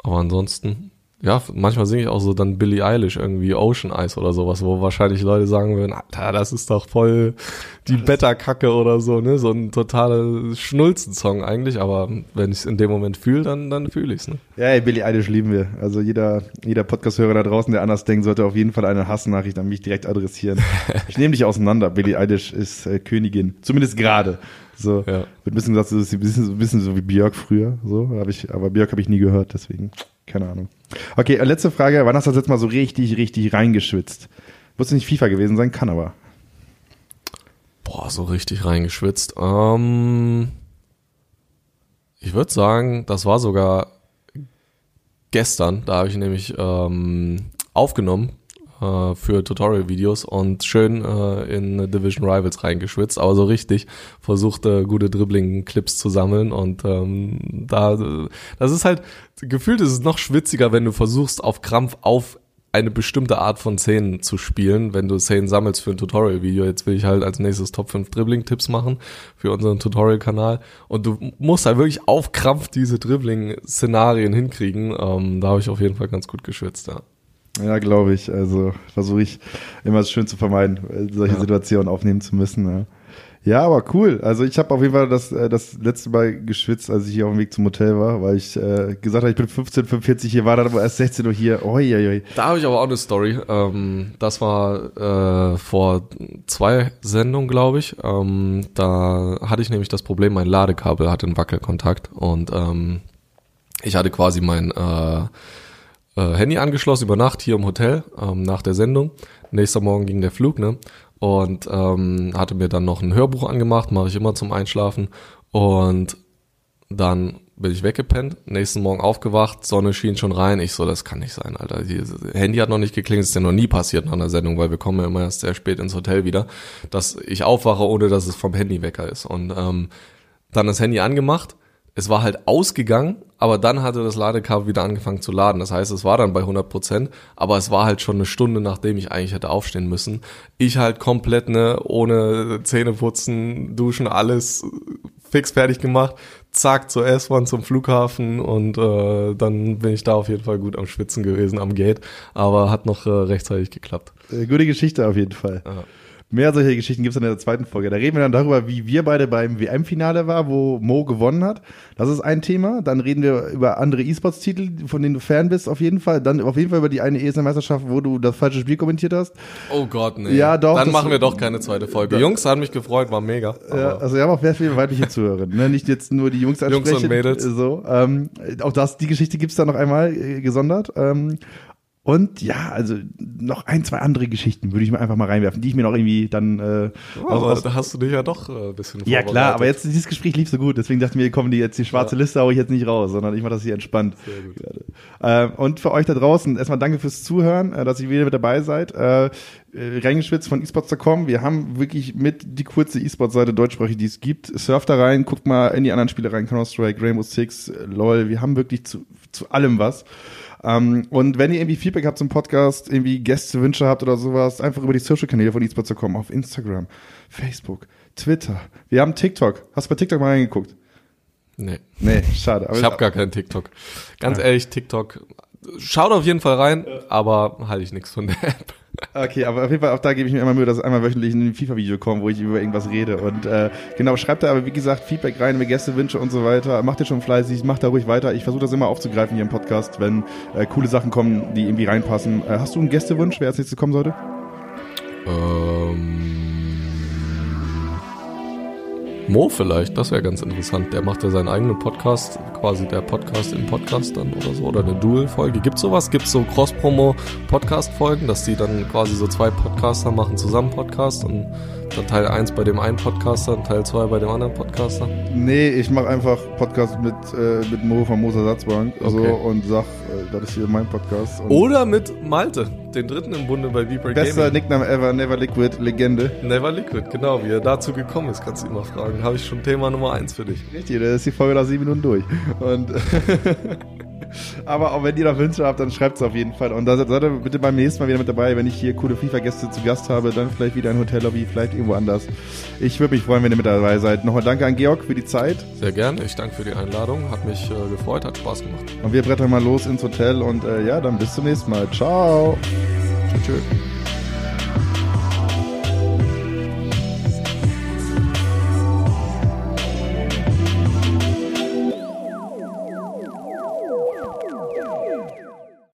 aber ansonsten ja, manchmal singe ich auch so dann Billie Eilish irgendwie Ocean Eyes oder sowas, wo wahrscheinlich Leute sagen würden, Alter, das ist doch voll die Beta-Kacke oder so, ne? So ein totaler Schnulzen-Song eigentlich, aber wenn ich es in dem Moment fühle, dann, dann fühle ich es, ne? Ja, ey, Billie Eilish lieben wir. Also jeder, jeder Podcast-Hörer da draußen, der anders denkt, sollte auf jeden Fall eine Hassnachricht an mich direkt adressieren. [LAUGHS] ich nehme dich auseinander. Billie Eilish ist äh, Königin. Zumindest gerade. So, ja. wird ein bisschen gesagt, das ist ein bisschen, ein bisschen so wie Björk früher, so, hab ich, aber Björk habe ich nie gehört, deswegen, keine Ahnung. Okay, letzte Frage, wann hast du das jetzt mal so richtig, richtig reingeschwitzt? Muss nicht FIFA gewesen sein, kann aber. Boah, so richtig reingeschwitzt. Ähm, ich würde sagen, das war sogar gestern, da habe ich nämlich ähm, aufgenommen äh, für Tutorial-Videos und schön äh, in Division Rivals reingeschwitzt, aber so richtig versucht, äh, gute Dribbling-Clips zu sammeln und ähm, da, das ist halt, gefühlt ist es noch schwitziger, wenn du versuchst, auf Krampf auf eine bestimmte Art von Szenen zu spielen, wenn du Szenen sammelst für ein Tutorial-Video. Jetzt will ich halt als nächstes Top 5 Dribbling-Tipps machen für unseren Tutorial-Kanal. Und du musst halt wirklich auf Krampf diese Dribbling-Szenarien hinkriegen. Ähm, da habe ich auf jeden Fall ganz gut geschwitzt, ja. Ja, glaube ich. Also versuche ich immer schön zu vermeiden, solche ja. Situationen aufnehmen zu müssen. Ja. Ja, aber cool. Also ich habe auf jeden Fall das, äh, das letzte Mal geschwitzt, als ich hier auf dem Weg zum Hotel war, weil ich äh, gesagt habe, ich bin 15:45 hier, war dann aber erst 16 Uhr hier. Oi, oi, oi. Da habe ich aber auch eine Story. Ähm, das war äh, vor zwei Sendungen, glaube ich. Ähm, da hatte ich nämlich das Problem, mein Ladekabel hatte einen Wackelkontakt und ähm, ich hatte quasi mein äh, äh, Handy angeschlossen über Nacht hier im Hotel ähm, nach der Sendung. Nächster Morgen ging der Flug, ne? Und ähm, hatte mir dann noch ein Hörbuch angemacht, mache ich immer zum Einschlafen. Und dann bin ich weggepennt, nächsten Morgen aufgewacht, Sonne schien schon rein. Ich so, das kann nicht sein, Alter. Die Handy hat noch nicht geklingelt, ist ja noch nie passiert nach einer Sendung, weil wir kommen ja immer erst sehr spät ins Hotel wieder, dass ich aufwache, ohne dass es vom Handy Wecker ist. Und ähm, dann das Handy angemacht es war halt ausgegangen, aber dann hatte das Ladekabel wieder angefangen zu laden. Das heißt, es war dann bei 100 Prozent, aber es war halt schon eine Stunde, nachdem ich eigentlich hätte aufstehen müssen. Ich halt komplett, ne, ohne Zähne putzen, duschen, alles fix fertig gemacht, zack zur S-Bahn zum Flughafen und äh, dann bin ich da auf jeden Fall gut am Schwitzen gewesen am Gate, aber hat noch äh, rechtzeitig geklappt. Äh, gute Geschichte auf jeden Fall. Ja. Mehr solche Geschichten gibt es in der zweiten Folge. Da reden wir dann darüber, wie wir beide beim WM-Finale waren, wo Mo gewonnen hat. Das ist ein Thema. Dann reden wir über andere E-Sports-Titel, von denen du Fan bist, auf jeden Fall. Dann auf jeden Fall über die eine ESL-Meisterschaft, wo du das falsche Spiel kommentiert hast. Oh Gott, nee. Ja, doch. Dann machen wir doch keine zweite Folge. Jungs, hat mich gefreut, war mega. Ja, also wir haben auch sehr viele weibliche Zuhörer. Ne? Nicht jetzt nur die Jungs ansprechen. Jungs und Mädels. So, ähm, auch das, die Geschichte gibt's da noch einmal äh, gesondert. Ähm, und ja, also noch ein, zwei andere Geschichten würde ich mir einfach mal reinwerfen, die ich mir noch irgendwie dann. Äh, oh, aus, aus da hast du dich ja doch äh, ein bisschen Ja klar, aber jetzt dieses Gespräch lief so gut, deswegen dachte ich mir, kommen die jetzt die schwarze ja. Liste, hau ich jetzt nicht raus, sondern ich mache das hier entspannt. Sehr gut. Äh, und für euch da draußen erstmal danke fürs Zuhören, äh, dass ihr wieder mit dabei seid. Äh, äh reingeschwitzt von esports.com. Wir haben wirklich mit die kurze E-Sports-Seite deutschsprachig, die es gibt. Surft da rein, guckt mal in die anderen Spiele rein, Counter-Strike, Rainbow Six, LOL. Wir haben wirklich zu, zu allem was. Ähm, und wenn ihr irgendwie Feedback habt zum Podcast, irgendwie Gästewünsche habt oder sowas, einfach über die Social-Kanäle von eSports zu kommen, auf Instagram, Facebook, Twitter. Wir haben TikTok. Hast du bei TikTok mal reingeguckt? Nee. Nee, schade. Ich habe gar keinen TikTok. Ganz ja. ehrlich, TikTok. Schaut auf jeden Fall rein, aber halte ich nichts von der App. [LAUGHS] Okay, aber auf jeden Fall auch da gebe ich mir immer Mühe, dass einmal wöchentlich ein FIFA-Video kommt, wo ich über irgendwas rede. Und äh, genau, schreibt da aber wie gesagt Feedback rein, mir Gästewünsche und so weiter. Macht ihr schon fleißig, macht da ruhig weiter. Ich versuche das immer aufzugreifen hier im Podcast, wenn äh, coole Sachen kommen, die irgendwie reinpassen. Äh, hast du einen Gästewunsch, wer als nächstes kommen sollte? Ähm Mo vielleicht, das wäre ganz interessant. Der macht ja seinen eigenen Podcast, quasi der Podcast im Podcast dann oder so, oder eine Dual-Folge. Gibt sowas? Gibt so Cross-Promo-Podcast-Folgen, dass die dann quasi so zwei Podcaster machen zusammen Podcast und dann Teil 1 bei dem einen Podcaster und Teil 2 bei dem anderen Podcaster? Nee, ich mache einfach Podcast mit, äh, mit Mo von Moser Satzbank okay. so, und sag, äh, das ist hier mein Podcast. Oder mit Malte, den dritten im Bunde bei Viper Gaming. Bester Nickname ever, Never Liquid, Legende. Never Liquid, genau. Wie er dazu gekommen ist, kannst du ihn mal fragen. Habe ich schon Thema Nummer 1 für dich. Richtig, das ist die Folge nach sieben Minuten durch. Und [LAUGHS] Aber auch wenn ihr noch Wünsche habt, dann schreibt es auf jeden Fall. Und da seid ihr bitte beim nächsten Mal wieder mit dabei, wenn ich hier coole FIFA-Gäste zu Gast habe, dann vielleicht wieder ein Hotellobby, vielleicht irgendwo anders. Ich würde mich freuen, wenn ihr mit dabei seid. Nochmal danke an Georg für die Zeit. Sehr gerne. Ich danke für die Einladung. Hat mich äh, gefreut, hat Spaß gemacht. Und wir brettern mal los ins Hotel und äh, ja, dann bis zum nächsten Mal. Ciao. Tschüss. tschüss.